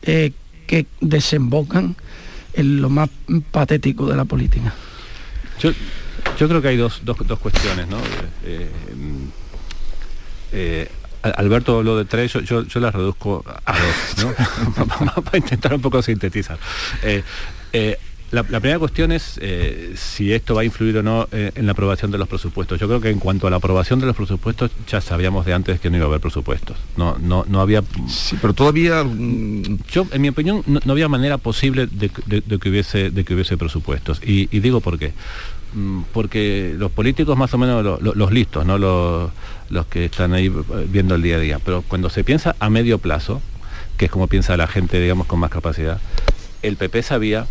eh, que desembocan en lo más patético de la política. Yo, yo creo que hay dos, dos, dos cuestiones, ¿no? Eh, eh, Al- Alberto habló de tres, yo, yo, yo las reduzco a dos, ¿no? Para intentar un poco sintetizar. Eh, eh, la, la primera cuestión es eh, si esto va a influir o no eh, en la aprobación de los presupuestos. Yo creo que en cuanto a la aprobación de los presupuestos ya sabíamos de antes que no iba a haber presupuestos. No, no, no había. Sí, pero todavía. Yo, en mi opinión, no, no había manera posible de, de- de que hubiese de que hubiese presupuestos. Y, y digo por qué. Mm, Porque los políticos más o menos lo- lo- los listos, no los, los que están ahí eh, viendo el día a día. Pero cuando se piensa a medio plazo, que es como piensa la gente, digamos, con más capacidad, el PP sabía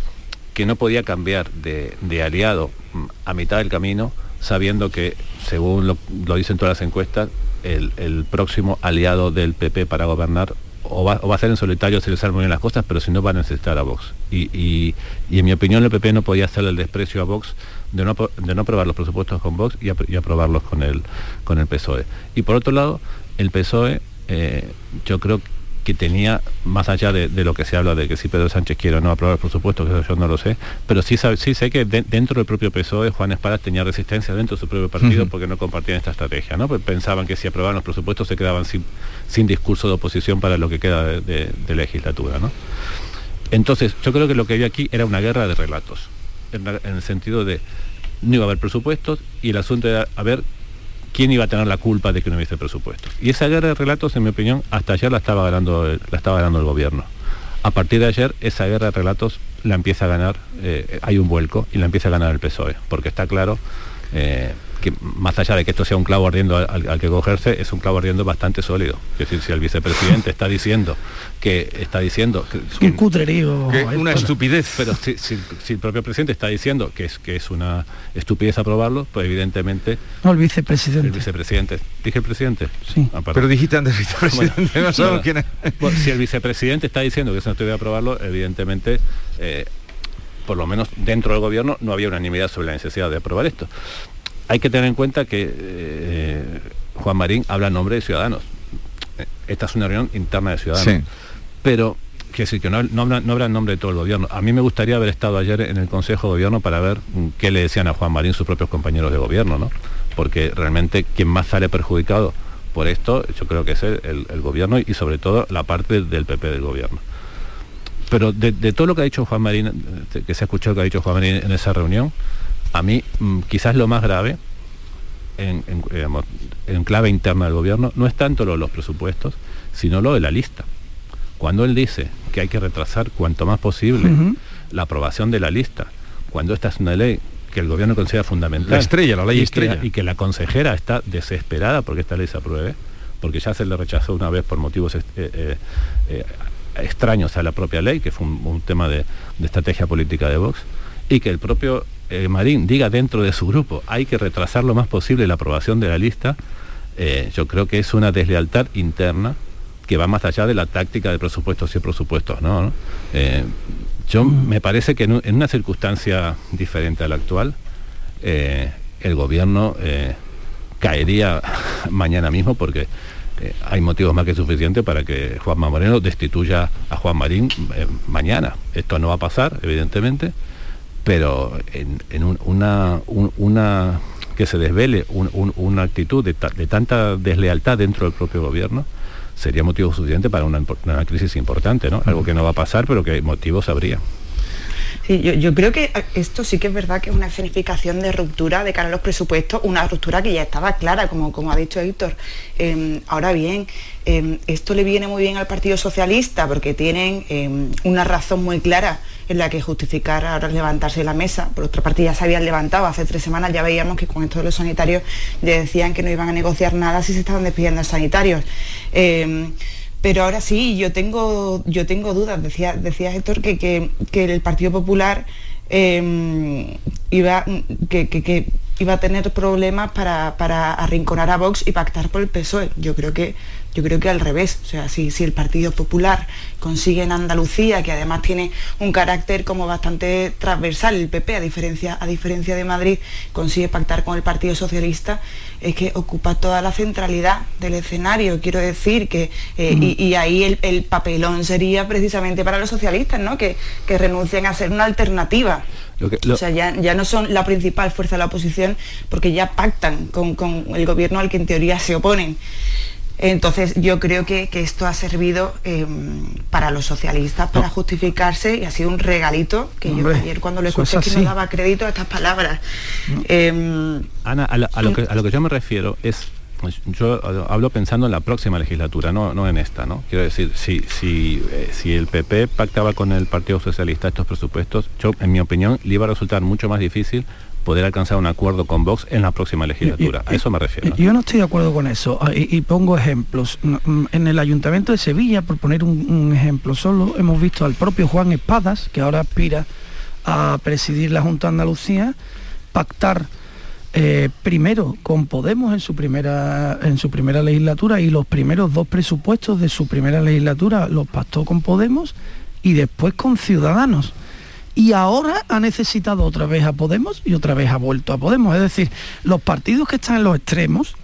que no podía cambiar de, aliado mm, a mitad del camino, sabiendo que, según lo, dicen todas las encuestas, el, próximo aliado del PP para gobernar o va, o va a ser en solitario si les salen muy bien las cosas, pero si no va a necesitar a Vox. Y, en mi opinión el PP no podía hacerle el desprecio a Vox de no, de no aprobar los presupuestos con Vox y, y aprobarlos con el, con el PSOE. Y por otro lado, el PSOE eh, yo creo que tenía, más allá de, de lo que se habla de que si Pedro Sánchez quiere o no aprobar el presupuesto, que eso yo no lo sé, pero sí, sabe- sí sé que de- dentro del propio PSOE Juan Espadas tenía resistencia dentro de su propio partido porque no compartían esta estrategia, ¿no? Pues pensaban que si aprobaban los presupuestos se quedaban sin, sin discurso de oposición para lo que queda de, de- de legislatura, ¿no? Entonces, yo creo que lo que había aquí era una guerra de relatos, en, la- en el sentido de no iba a haber presupuestos y el asunto era a ver quién iba a tener la culpa de que no hubiese presupuestos. Y esa guerra de relatos, en mi opinión, hasta ayer la estaba ganando, la estaba ganando el gobierno. A partir de ayer, esa guerra de relatos la empieza a ganar, eh, hay un vuelco y la empieza a ganar el PSOE, porque está claro eh, que más allá de que esto sea un clavo ardiendo al, que cogerse, es un clavo ardiendo bastante sólido. Es decir, si el vicepresidente está diciendo que está diciendo que, Es un cutrerío. que una estupidez. Pero si, si- si el propio presidente está diciendo que es que es una estupidez aprobarlo, pues evidentemente No, el vicepresidente. el vicepresidente. ¿Dije el presidente? Sí. Ah. Pero dijiste antes vicepresidente, no sabemos quién es. Bueno, si el vicepresidente está diciendo que es una estupidez aprobarlo, evidentemente, eh, por lo menos dentro del gobierno no había unanimidad sobre la necesidad de aprobar esto. Hay que tener en cuenta que eh, Juan Marín habla en nombre de Ciudadanos. Esta es una reunión interna de ciudadanos. Pero que decir que no, no, habrá, no habrá en nombre de todo el gobierno. A mí me gustaría haber estado ayer en el Consejo de Gobierno para ver qué le decían a Juan Marín sus propios compañeros de gobierno, ¿no? Porque realmente quien más sale perjudicado por esto, yo creo que es el, el gobierno y sobre todo la parte del PP del gobierno. Pero de, de, todo lo que ha dicho Juan Marín, que se ha escuchado que ha dicho Juan Marín en esa reunión, a mí mm, quizás lo más grave en, en, digamos, en, clave interna del gobierno no es tanto lo de los presupuestos, sino lo de la lista. Cuando él dice que hay que retrasar cuanto más posible uh -huh. la aprobación de la lista, cuando esta es una ley que el gobierno considera fundamental. La estrella, la ley y estrella. Que, y que la consejera está desesperada porque esta ley se apruebe, porque ya se le rechazó una vez por motivos eh, eh, eh, extraños a la propia ley, que fue un, un tema de, de, estrategia política de Vox, y que el propio eh, Marín diga dentro de su grupo, hay que retrasar lo más posible la aprobación de la lista, eh, yo creo que es una deslealtad interna que va más allá de la táctica de presupuestos y presupuestos, ¿no? ¿no? Eh, yo mm. me parece que en, en, una circunstancia diferente a la actual, el gobierno caería mañana mismo porque eh, hay motivos más que suficientes para que Juanma Moreno destituya a Juan Marín eh, mañana. Esto no va a pasar, evidentemente, pero en, en un, una, un, una, que se desvele un, una actitud de, ta, de, tanta deslealtad dentro del propio gobierno sería motivo suficiente para una, una crisis importante, ¿no? Algo que no va a pasar, pero que motivos habría. Yo, creo que esto sí que es verdad que es una escenificación de ruptura de cara a los presupuestos, una ruptura que ya estaba clara, como, ha dicho Héctor. Eh, ahora bien, eh, esto le viene muy bien al Partido Socialista porque tienen eh, una razón muy clara en la que justificar ahora levantarse de la mesa. Por otra parte ya se habían levantado, hace tres semanas ya veíamos que con esto de los sanitarios decían que no iban a negociar nada si se estaban despidiendo a sanitarios pero ahora sí, yo tengo, yo tengo dudas. Decía, decía Héctor que, que, que el Partido Popular eh, iba, que, que, iba a tener problemas para, para, arrinconar a Vox y pactar por el PSOE. Yo creo que, yo creo que al revés. O sea, si, si el Partido Popular consigue en Andalucía, que además tiene un carácter como bastante transversal, el PP, a diferencia, a diferencia de Madrid, consigue pactar con el Partido Socialista, es que ocupa toda la centralidad del escenario. Quiero decir que, eh, mm. y, y, ahí el, el, papelón sería precisamente para los socialistas, ¿no? Que, que renuncien a ser una alternativa. Lo que, lo... O sea, ya, ya, no son la principal fuerza de la oposición porque ya pactan con, con el gobierno al que en teoría se oponen. Entonces yo creo que, que esto ha servido eh, para los socialistas para no. justificarse y ha sido un regalito que Hombre, yo ayer cuando lo escuché es que no daba crédito a estas palabras. No. Eh, Ana, a, la, a, lo que, a, lo que, yo me refiero es, yo hablo pensando en la próxima legislatura, no, no en esta, ¿no? Quiero decir, si, si, eh, si el PP pactaba con el Partido Socialista estos presupuestos, yo en mi opinión le iba a resultar mucho más difícil poder alcanzar un acuerdo con Vox en la próxima legislatura. A eso me refiero. Yo no estoy de acuerdo con eso. Ah, y, y pongo ejemplos. Mm, En el Ayuntamiento de Sevilla, por poner un, un, ejemplo solo, hemos visto al propio Juan Espadas, que ahora aspira a presidir la Junta de Andalucía, pactar eh, primero con Podemos en su primera en su primera legislatura y los primeros dos presupuestos de su primera legislatura los pactó con Podemos y después con Ciudadanos y ahora ha necesitado otra vez a Podemos y otra vez ha vuelto a Podemos. Es decir, los partidos que están en los extremos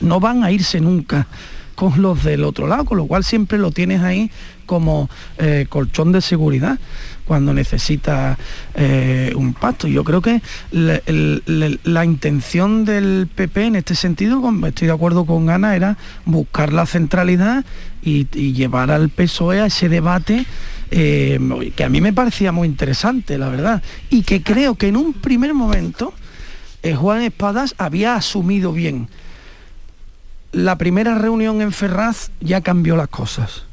no van a irse nunca con los del otro lado, con lo cual siempre lo tienes ahí como eh, colchón de seguridad cuando necesita eh, un pacto. Yo creo que la, intención del PP en este sentido, estoy de acuerdo con Ana, era buscar la centralidad y, llevar al PSOE a ese debate eh, que a mí me parecía muy interesante, la verdad, y que creo que en un primer momento Juan Espadas había asumido bien. La primera reunión en Ferraz ya cambió las cosas,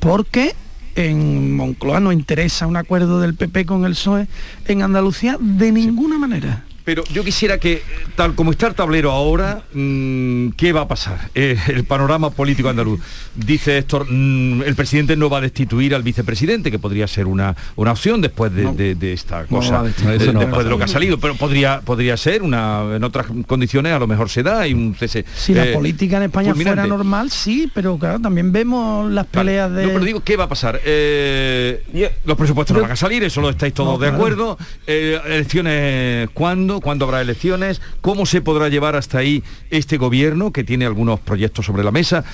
porque en Moncloa no interesa un acuerdo del PP con el PSOE, en Andalucía de ninguna manera. Pero yo quisiera que, tal como está el tablero ahora, mmm, ¿qué va a pasar? Eh, el panorama político andaluz. Dice Héctor, mmm, el presidente no va a destituir al vicepresidente, que podría ser una, una opción después de, no. de, de esta cosa, no de, después de lo que ha salido, pero podría, podría ser una, en otras condiciones a lo mejor se da y un cese. Si eh, la política en España fulminante. fuera normal, sí, pero claro, también vemos las peleas vale. de... No, pero digo, ¿qué va a pasar? Eh, los presupuestos yo... no van a salir, eso lo estáis todos de acuerdo. Eh, elecciones, ¿cuándo? ¿Cuándo? ¿Cuándo habrá elecciones? ¿Cómo se podrá llevar hasta ahí este gobierno que tiene algunos proyectos sobre la mesa?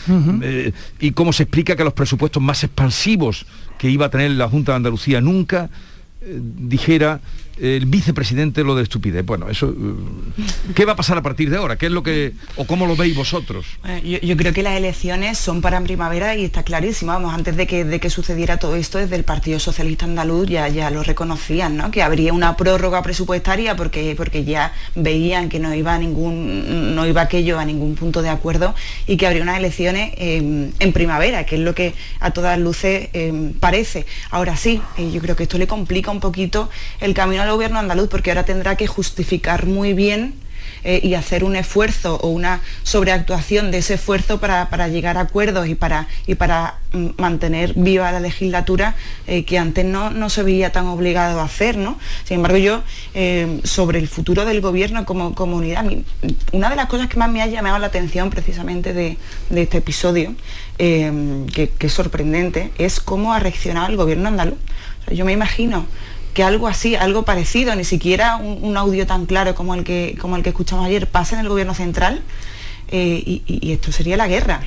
Eh, ¿Y cómo se explica que los presupuestos más expansivos que iba a tener la Junta de Andalucía nunca eh, dijera el vicepresidente lo de estupidez. Bueno, eso eh, ¿qué va a pasar a partir de ahora? ¿Qué es lo que o cómo lo veis vosotros? Eh, yo, creo que las elecciones son para en primavera y está clarísimo. Vamos, antes de que, de que sucediera todo esto, desde el Partido Socialista Andaluz ya, ya lo reconocían, ¿no? Que habría una prórroga presupuestaria porque, porque ya veían que no iba a ningún, no iba aquello a ningún punto de acuerdo y que habría unas elecciones eh, en primavera, que es lo que a todas luces eh, parece. Ahora sí, eh, yo creo que esto le complica un poquito el camino gobierno andaluz porque ahora tendrá que justificar muy bien eh, y hacer un esfuerzo o una sobreactuación de ese esfuerzo para, para llegar a acuerdos y para, y para mm, mantener viva la legislatura eh, que antes no, no se veía tan obligado a hacer. ¿no? Sin embargo, yo, eh, sobre el futuro del gobierno como comunidad, una de las cosas que más me ha llamado la atención precisamente de, de este episodio, que, es sorprendente, es cómo ha reaccionado el gobierno andaluz. Yo me imagino que algo así, algo parecido, ni siquiera un, un, audio tan claro como el que, como el que escuchamos ayer, pase en el gobierno central eh, y, esto sería la guerra.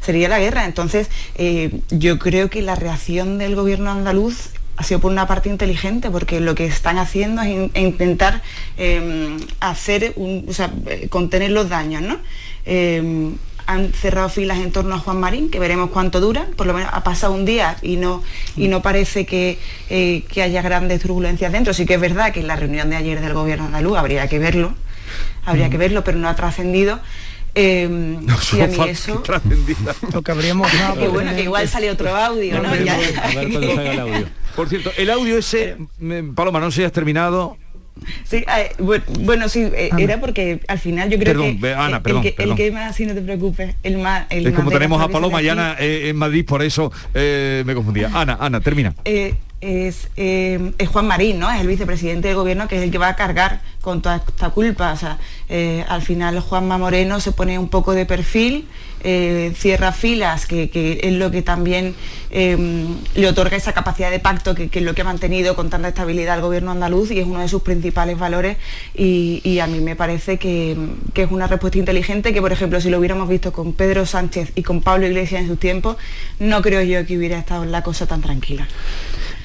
Sería la guerra. Entonces, eh, yo creo que la reacción del gobierno andaluz ha sido por una parte inteligente, porque lo que están haciendo es in, intentar eh, hacer, un, o sea, contener los daños, ¿no? Han cerrado filas en torno a Juan Marín, que veremos cuánto dura, por lo menos ha pasado un día y no, y no parece que, eh, que haya grandes turbulencias dentro. Sí que es verdad que en la reunión de ayer del gobierno andaluz habría que verlo, habría que verlo, pero no ha trascendido. Eh, no, y a mí eso lo que habríamos que bueno que igual sale otro audio ¿no? Ya. por cierto el audio ese Paloma no sé si has terminado Sí, bueno, sí, eh, era porque al final yo creo perdón, que, Ana, perdón, el, que perdón. el que más, si no te preocupes, el más... El es más como tenemos a Paloma y Ana eh, en Madrid, por eso eh, me confundía. Ana, Ana, termina. Eh, es, eh, es, Juan Marín, ¿no? Es el vicepresidente del gobierno que es el que va a cargar con toda esta culpa. O sea, eh, al final Juanma Moreno se pone un poco de perfil, eh, cierra filas, que, que, es lo que también le otorga esa capacidad de pacto, que, que, es lo que ha mantenido con tanta estabilidad al gobierno andaluz y es uno de sus principales valores. Y, y a mí me parece que, que, es una respuesta inteligente, que por ejemplo si lo hubiéramos visto con Pedro Sánchez y con Pablo Iglesias en sus tiempos, no creo yo que hubiera estado la cosa tan tranquila.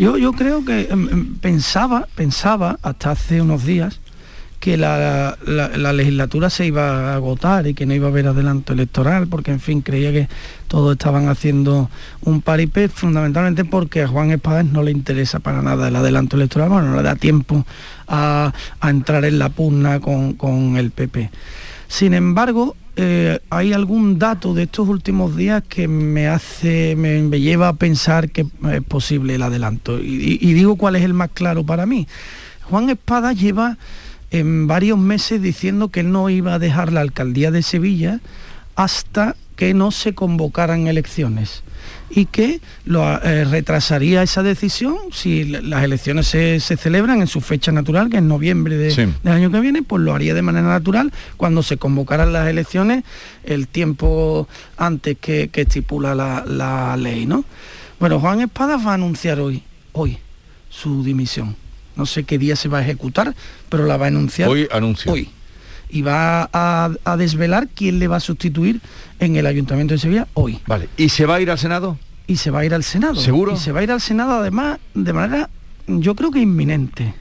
Yo, yo creo que eh, pensaba, pensaba hasta hace unos días que la, la, la, legislatura se iba a agotar y que no iba a haber adelanto electoral, porque en fin creía que todos estaban haciendo un paripé, fundamentalmente porque a Juan Espadas no le interesa para nada el adelanto electoral, bueno, no le da tiempo a, a entrar en la pugna con, con el PP. Sin embargo, eh, hay algún dato de estos últimos días que me hace, me, lleva a pensar que es posible el adelanto. Y, y, digo cuál es el más claro para mí. Juan Espada lleva en varios meses diciendo que no iba a dejar la alcaldía de Sevilla hasta que no se convocaran elecciones y que lo eh, retrasaría esa decisión si las elecciones se, se, celebran en su fecha natural, que es noviembre de, sí. del año que viene, pues lo haría de manera natural cuando se convocaran las elecciones el tiempo antes que, que estipula la, la, ley, ¿no? Bueno, Juan Espadas va a anunciar hoy, hoy, su dimisión. No sé qué día se va a ejecutar, pero la va a anunciar hoy. Anuncio. Hoy y va a, a, desvelar quién le va a sustituir en el Ayuntamiento de Sevilla hoy. Vale, ¿y se va a ir al Senado? Y se va a ir al Senado. ¿Seguro? Y se va a ir al Senado además de manera, yo creo que inminente.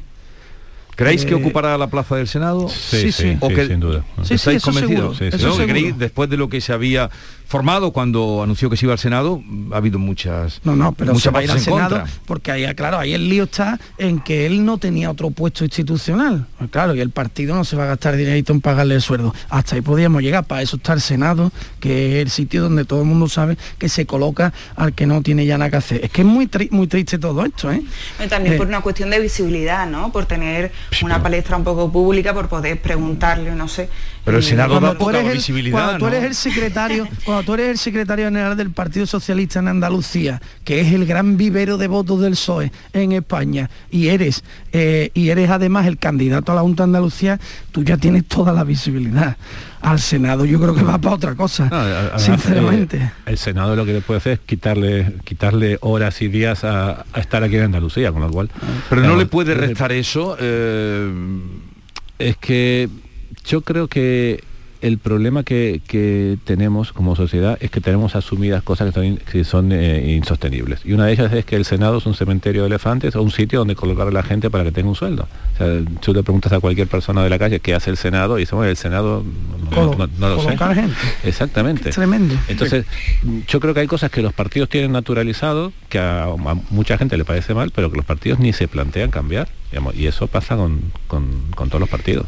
¿Creéis eh, que ocupará la plaza del Senado? Sí, sí, sí, ¿O que, sin duda. Sí, ¿Estáis sí, convencidos? Seguro, ¿No? ¿Creéis, después de lo que se había formado cuando anunció que se iba al Senado, ha habido muchas No, no, pero muchas se va a ir al Senado contra. porque ahí, claro, ahí el lío está en que él no tenía otro puesto institucional. Pues claro, y el partido no se va a gastar dinerito en pagarle el sueldo. Hasta ahí podíamos llegar, para eso está el Senado, que es el sitio donde todo el mundo sabe que se coloca al que no tiene ya nada que hacer. Es que es muy, tri muy triste todo esto, ¿eh? También eh, por una cuestión de visibilidad, ¿no? Por tener sí, una pero... palestra un poco pública, por poder preguntarle, no sé. Pero el Senado cuando da tú poca eres el, visibilidad, cuando tú eres el secretario, cuando tú eres el secretario general del Partido Socialista en Andalucía, que es el gran vivero de votos del PSOE en España, y eres eh, y eres además el candidato a la Junta de Andalucía, tú ya tienes toda la visibilidad. Al Senado yo creo que va para otra cosa, No, a- a- sinceramente. eh, el Senado lo que puede hacer es quitarle quitarle horas y días a, a estar aquí en Andalucía, con lo cual. Pero no digamos, le puede restar eso. eh, Es que yo creo que el problema que, que tenemos como sociedad es que tenemos asumidas cosas que son, que son eh, insostenibles. Y una de ellas es que el Senado es un cementerio de elefantes o un sitio donde colocar a la gente para que tenga un sueldo. O sea, tú le preguntas a cualquier persona de la calle qué hace el Senado y dice, bueno, el Senado no, no- no lo sé. Colocar gente. Exactamente. Es tremendo. Entonces, yo creo que hay cosas que los partidos tienen naturalizado, que a, a mucha gente le parece mal, pero que los partidos ni se plantean cambiar. Y eso pasa con, con- todos los partidos.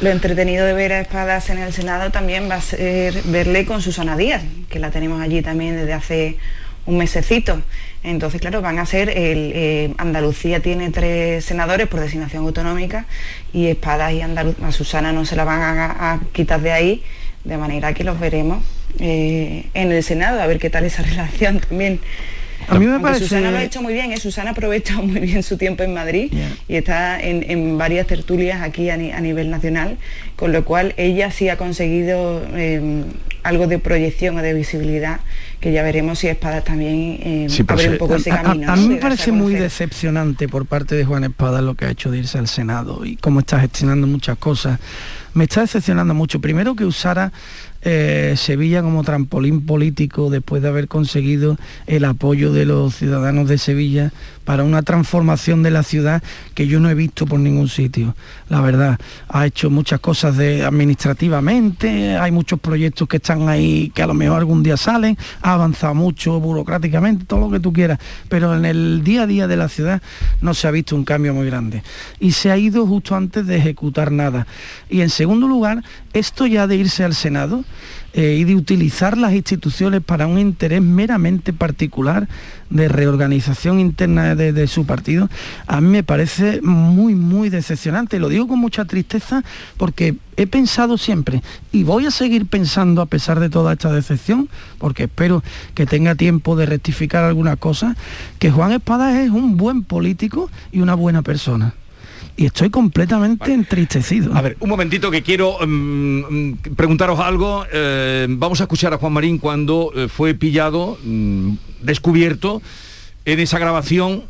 Lo entretenido de ver a Espadas en el Senado también va a ser verle con Susana Díaz, que la tenemos allí también desde hace un mesecito. Entonces, claro, van a ser, el, eh, Andalucía tiene tres senadores por designación autonómica y Espadas y Andalu- a Susana no se la van a, a quitar de ahí, de manera que los veremos eh, en el Senado, a ver qué tal esa relación también. A mí me parece- Susana lo ha hecho muy bien, ¿eh? Susana ha aprovechado muy bien su tiempo en Madrid y está en, en varias tertulias aquí a, ni- a nivel nacional, con lo cual ella sí ha conseguido eh, algo de proyección o de visibilidad, que ya veremos si Espada también eh, Sí, pero abre un poco ese a- a- camino. A, ¿no? mí me parece a muy decepcionante por parte de Juan Espada lo que ha hecho de irse al Senado y cómo está gestionando muchas cosas. Me está decepcionando mucho. Primero que usara eh, Sevilla como trampolín político después de haber conseguido el apoyo de los ciudadanos de Sevilla para una transformación de la ciudad que yo no he visto por ningún sitio. La verdad, ha hecho muchas cosas de, administrativamente, hay muchos proyectos que están ahí que a lo mejor algún día salen, ha avanzado mucho burocráticamente, todo lo que tú quieras, pero en el día a día de la ciudad no se ha visto un cambio muy grande. Y se ha ido justo antes de ejecutar nada. Y en segundo lugar, esto ya de irse al Senado eh, y de utilizar las instituciones para un interés meramente particular de reorganización interna de, de su partido, a mí me parece muy, muy decepcionante. Lo digo con mucha tristeza porque he pensado siempre y voy a seguir pensando a pesar de toda esta decepción, porque espero que tenga tiempo de rectificar algunas cosas, que Juan Espada es un buen político y una buena persona. Y estoy completamente entristecido. A ver, un momentito que quiero mm, mm, preguntaros algo. Eh, vamos a escuchar a Juan Marín cuando eh, fue pillado, mm, descubierto en esa grabación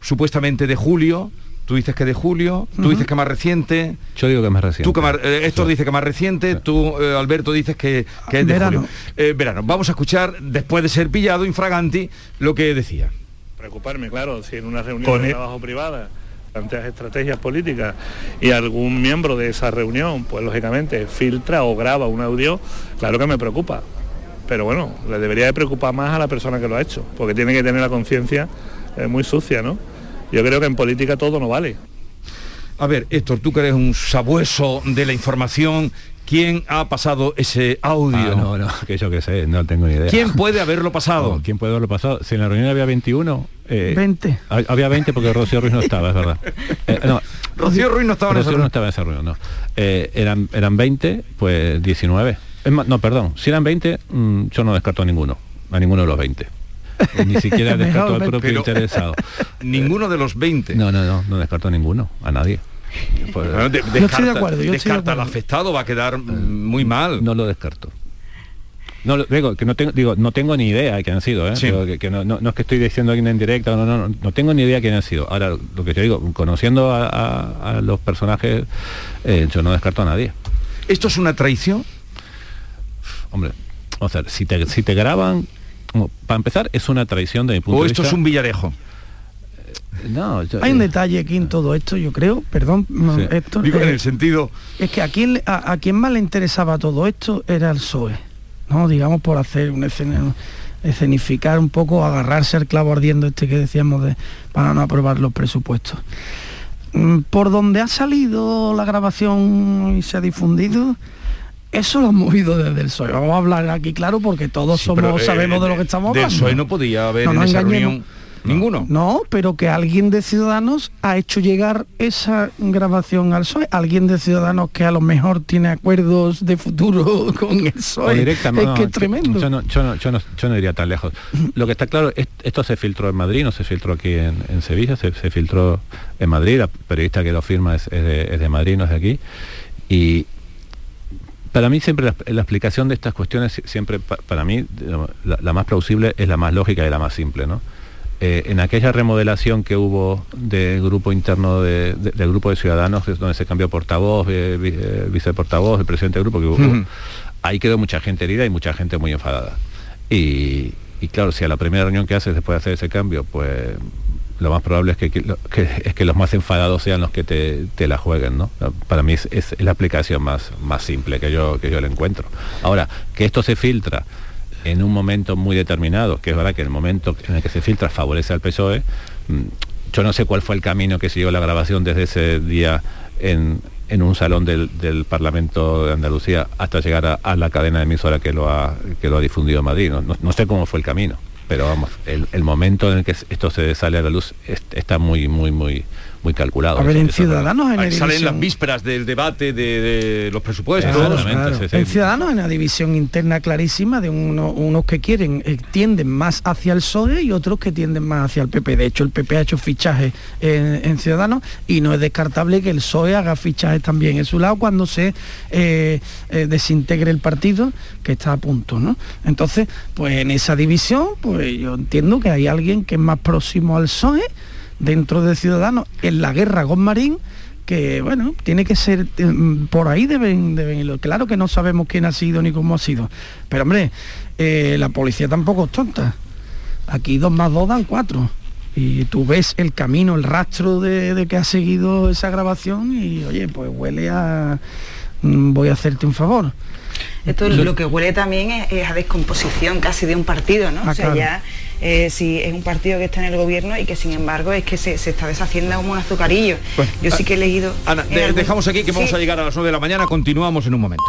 supuestamente de julio. Tú dices que de julio, tú dices que más reciente. Yo digo que más reciente. Tú que más, eh, Héctor dice que más reciente, tú, eh, Alberto, dices que, que es de Verano. julio. Eh, verano. Vamos a escuchar, después de ser pillado, infraganti, lo que decía. preocuparme, claro, si en una reunión Con de el- trabajo privada planteas estrategias políticas y algún miembro de esa reunión, pues lógicamente filtra o graba un audio, claro que me preocupa. Pero bueno, le debería de preocupar más a la persona que lo ha hecho, porque tiene que tener la conciencia eh, muy sucia, ¿no? Yo creo que en política todo no vale. A ver, Héctor, tú que eres un sabueso de la información, ¿quién ha pasado ese audio? Ah, no, no, que yo qué sé, no tengo ni idea. ¿Quién puede haberlo pasado? No, ¿Quién puede haberlo pasado? Si en la reunión había 21... eh, 20. ha- Había 20 porque Rocío Ruiz no estaba, es verdad. Eh, no, Rocío Ruiz no estaba en esa Rocío reunión. no estaba en esa reunión, no. Eh, eran, eran 20, pues 19. Es más, no, perdón, si eran 20, mm, yo no descarto a ninguno, a ninguno de los 20. Ni siquiera descarto al propio interesado. Ninguno de los 20. No, no, no, no descarto a ninguno, a nadie. Pues, Bueno, de- Yo estoy de descarta- acuerdo, yo estoy de descarta al afectado, va a quedar mm, muy mal. No lo descarto. No, digo, que no tengo, digo, no tengo ni idea de quién han sido, ¿eh? Sí. Digo, que, que no, no- no es que estoy diciendo alguien en directo, no, no, no, no tengo ni idea quién han sido. Ahora, lo que te digo, conociendo a, a- a los personajes, eh, yo no descarto a nadie. ¿Esto es una traición? Hombre, o sea, si te, si te graban, para empezar, es una traición de mi punto ¿O de esto es vista. un villarejo? No, yo- Hay un detalle aquí en todo esto, yo creo, perdón, no, Sí. Héctor, Digo, en eh, el sentido... es que a quien, a, a quien más le interesaba todo esto era el PSOE, ¿no? Digamos por hacer un escena- escenificar un poco, agarrarse al clavo ardiendo este que decíamos de para no aprobar los presupuestos. Mm, Por donde ha salido la grabación y se ha difundido, eso lo han movido desde el PSOE. Vamos a hablar aquí claro porque todos somos Pero, eh, sabemos de lo que estamos Del hablando. PSOE no podía haber No en esa reunión ninguno. No, pero que alguien de Ciudadanos ha hecho llegar esa grabación al PSOE. Alguien de Ciudadanos que a lo mejor tiene acuerdos de futuro con el o PSOE. directamente, es no, que es tremendo. Yo no, yo, no, yo, no, yo no iría tan lejos. Lo que está claro, es- esto se filtró en Madrid, no se filtró aquí en, en Sevilla, se, se filtró en Madrid, la periodista que lo firma es, es de, es de Madrid, no es de aquí. Y para mí siempre la, la explicación de estas cuestiones, si- siempre pa- para mí, la, la más plausible es la más lógica y la más simple, ¿no? Eh, en aquella remodelación que hubo del grupo interno de- de- del grupo de ciudadanos, donde se cambió portavoz, eh, eh, viceportavoz, el presidente del grupo, que hubo, ahí quedó mucha gente herida y mucha gente muy enfadada. Y, y claro, si a la primera reunión que haces después de hacer ese cambio, pues lo más probable es que, que- lo- que- es que los más enfadados sean los que te, te la jueguen, ¿no? Para mí es, es la aplicación más, más simple que yo, que yo le encuentro. Ahora, que esto se filtra en un momento muy determinado, que es verdad que el momento en el que se filtra favorece al PSOE, mm, yo no sé cuál fue el camino que siguió la grabación desde ese día en, un salón del, Parlamento de Andalucía hasta llegar a, la cadena de emisora que lo ha, difundido en Madrid. No, sé cómo fue el camino, pero vamos, el, el momento en el que esto se sale a la luz es- está muy, muy, muy, muy calculado. A ver, Eso- en. Ciudadanos Ahí salen las vísperas del debate de, de los presupuestos. Claro, claro. sí, sí. En Ciudadanos hay una división interna clarísima de uno- unos que quieren, eh, tienden más hacia el PSOE y otros que tienden más hacia el PP. De hecho, el PP ha hecho fichajes en, en Ciudadanos y no es descartable que el PSOE haga fichajes también en su lado cuando se eh, eh, desintegre el partido, que está a punto, ¿no? Entonces, pues en esa división, pues yo entiendo que hay alguien que es más próximo al PSOE dentro de Ciudadanos en la guerra con Marín que bueno, tiene que ser mm, por ahí deben, deben irlo. Claro que no sabemos quién ha sido ni cómo ha sido. Pero hombre, eh, la policía tampoco es tonta. Aquí dos más dos dan cuatro. Y tú ves el camino, el rastro de, de que ha seguido esa grabación y oye, pues huele a mm, voy a hacerte un favor. Esto lo que huele también es, es a descomposición casi de un partido, ¿no? Ah, o sea, claro. ya eh, si es un partido que está en el gobierno y que sin embargo es que se, se está deshaciendo como un azucarillo. Yo sí que he leído... Ana, en de- algún- dejamos aquí que vamos Sí. a llegar a las 9 de la mañana, continuamos en un momento.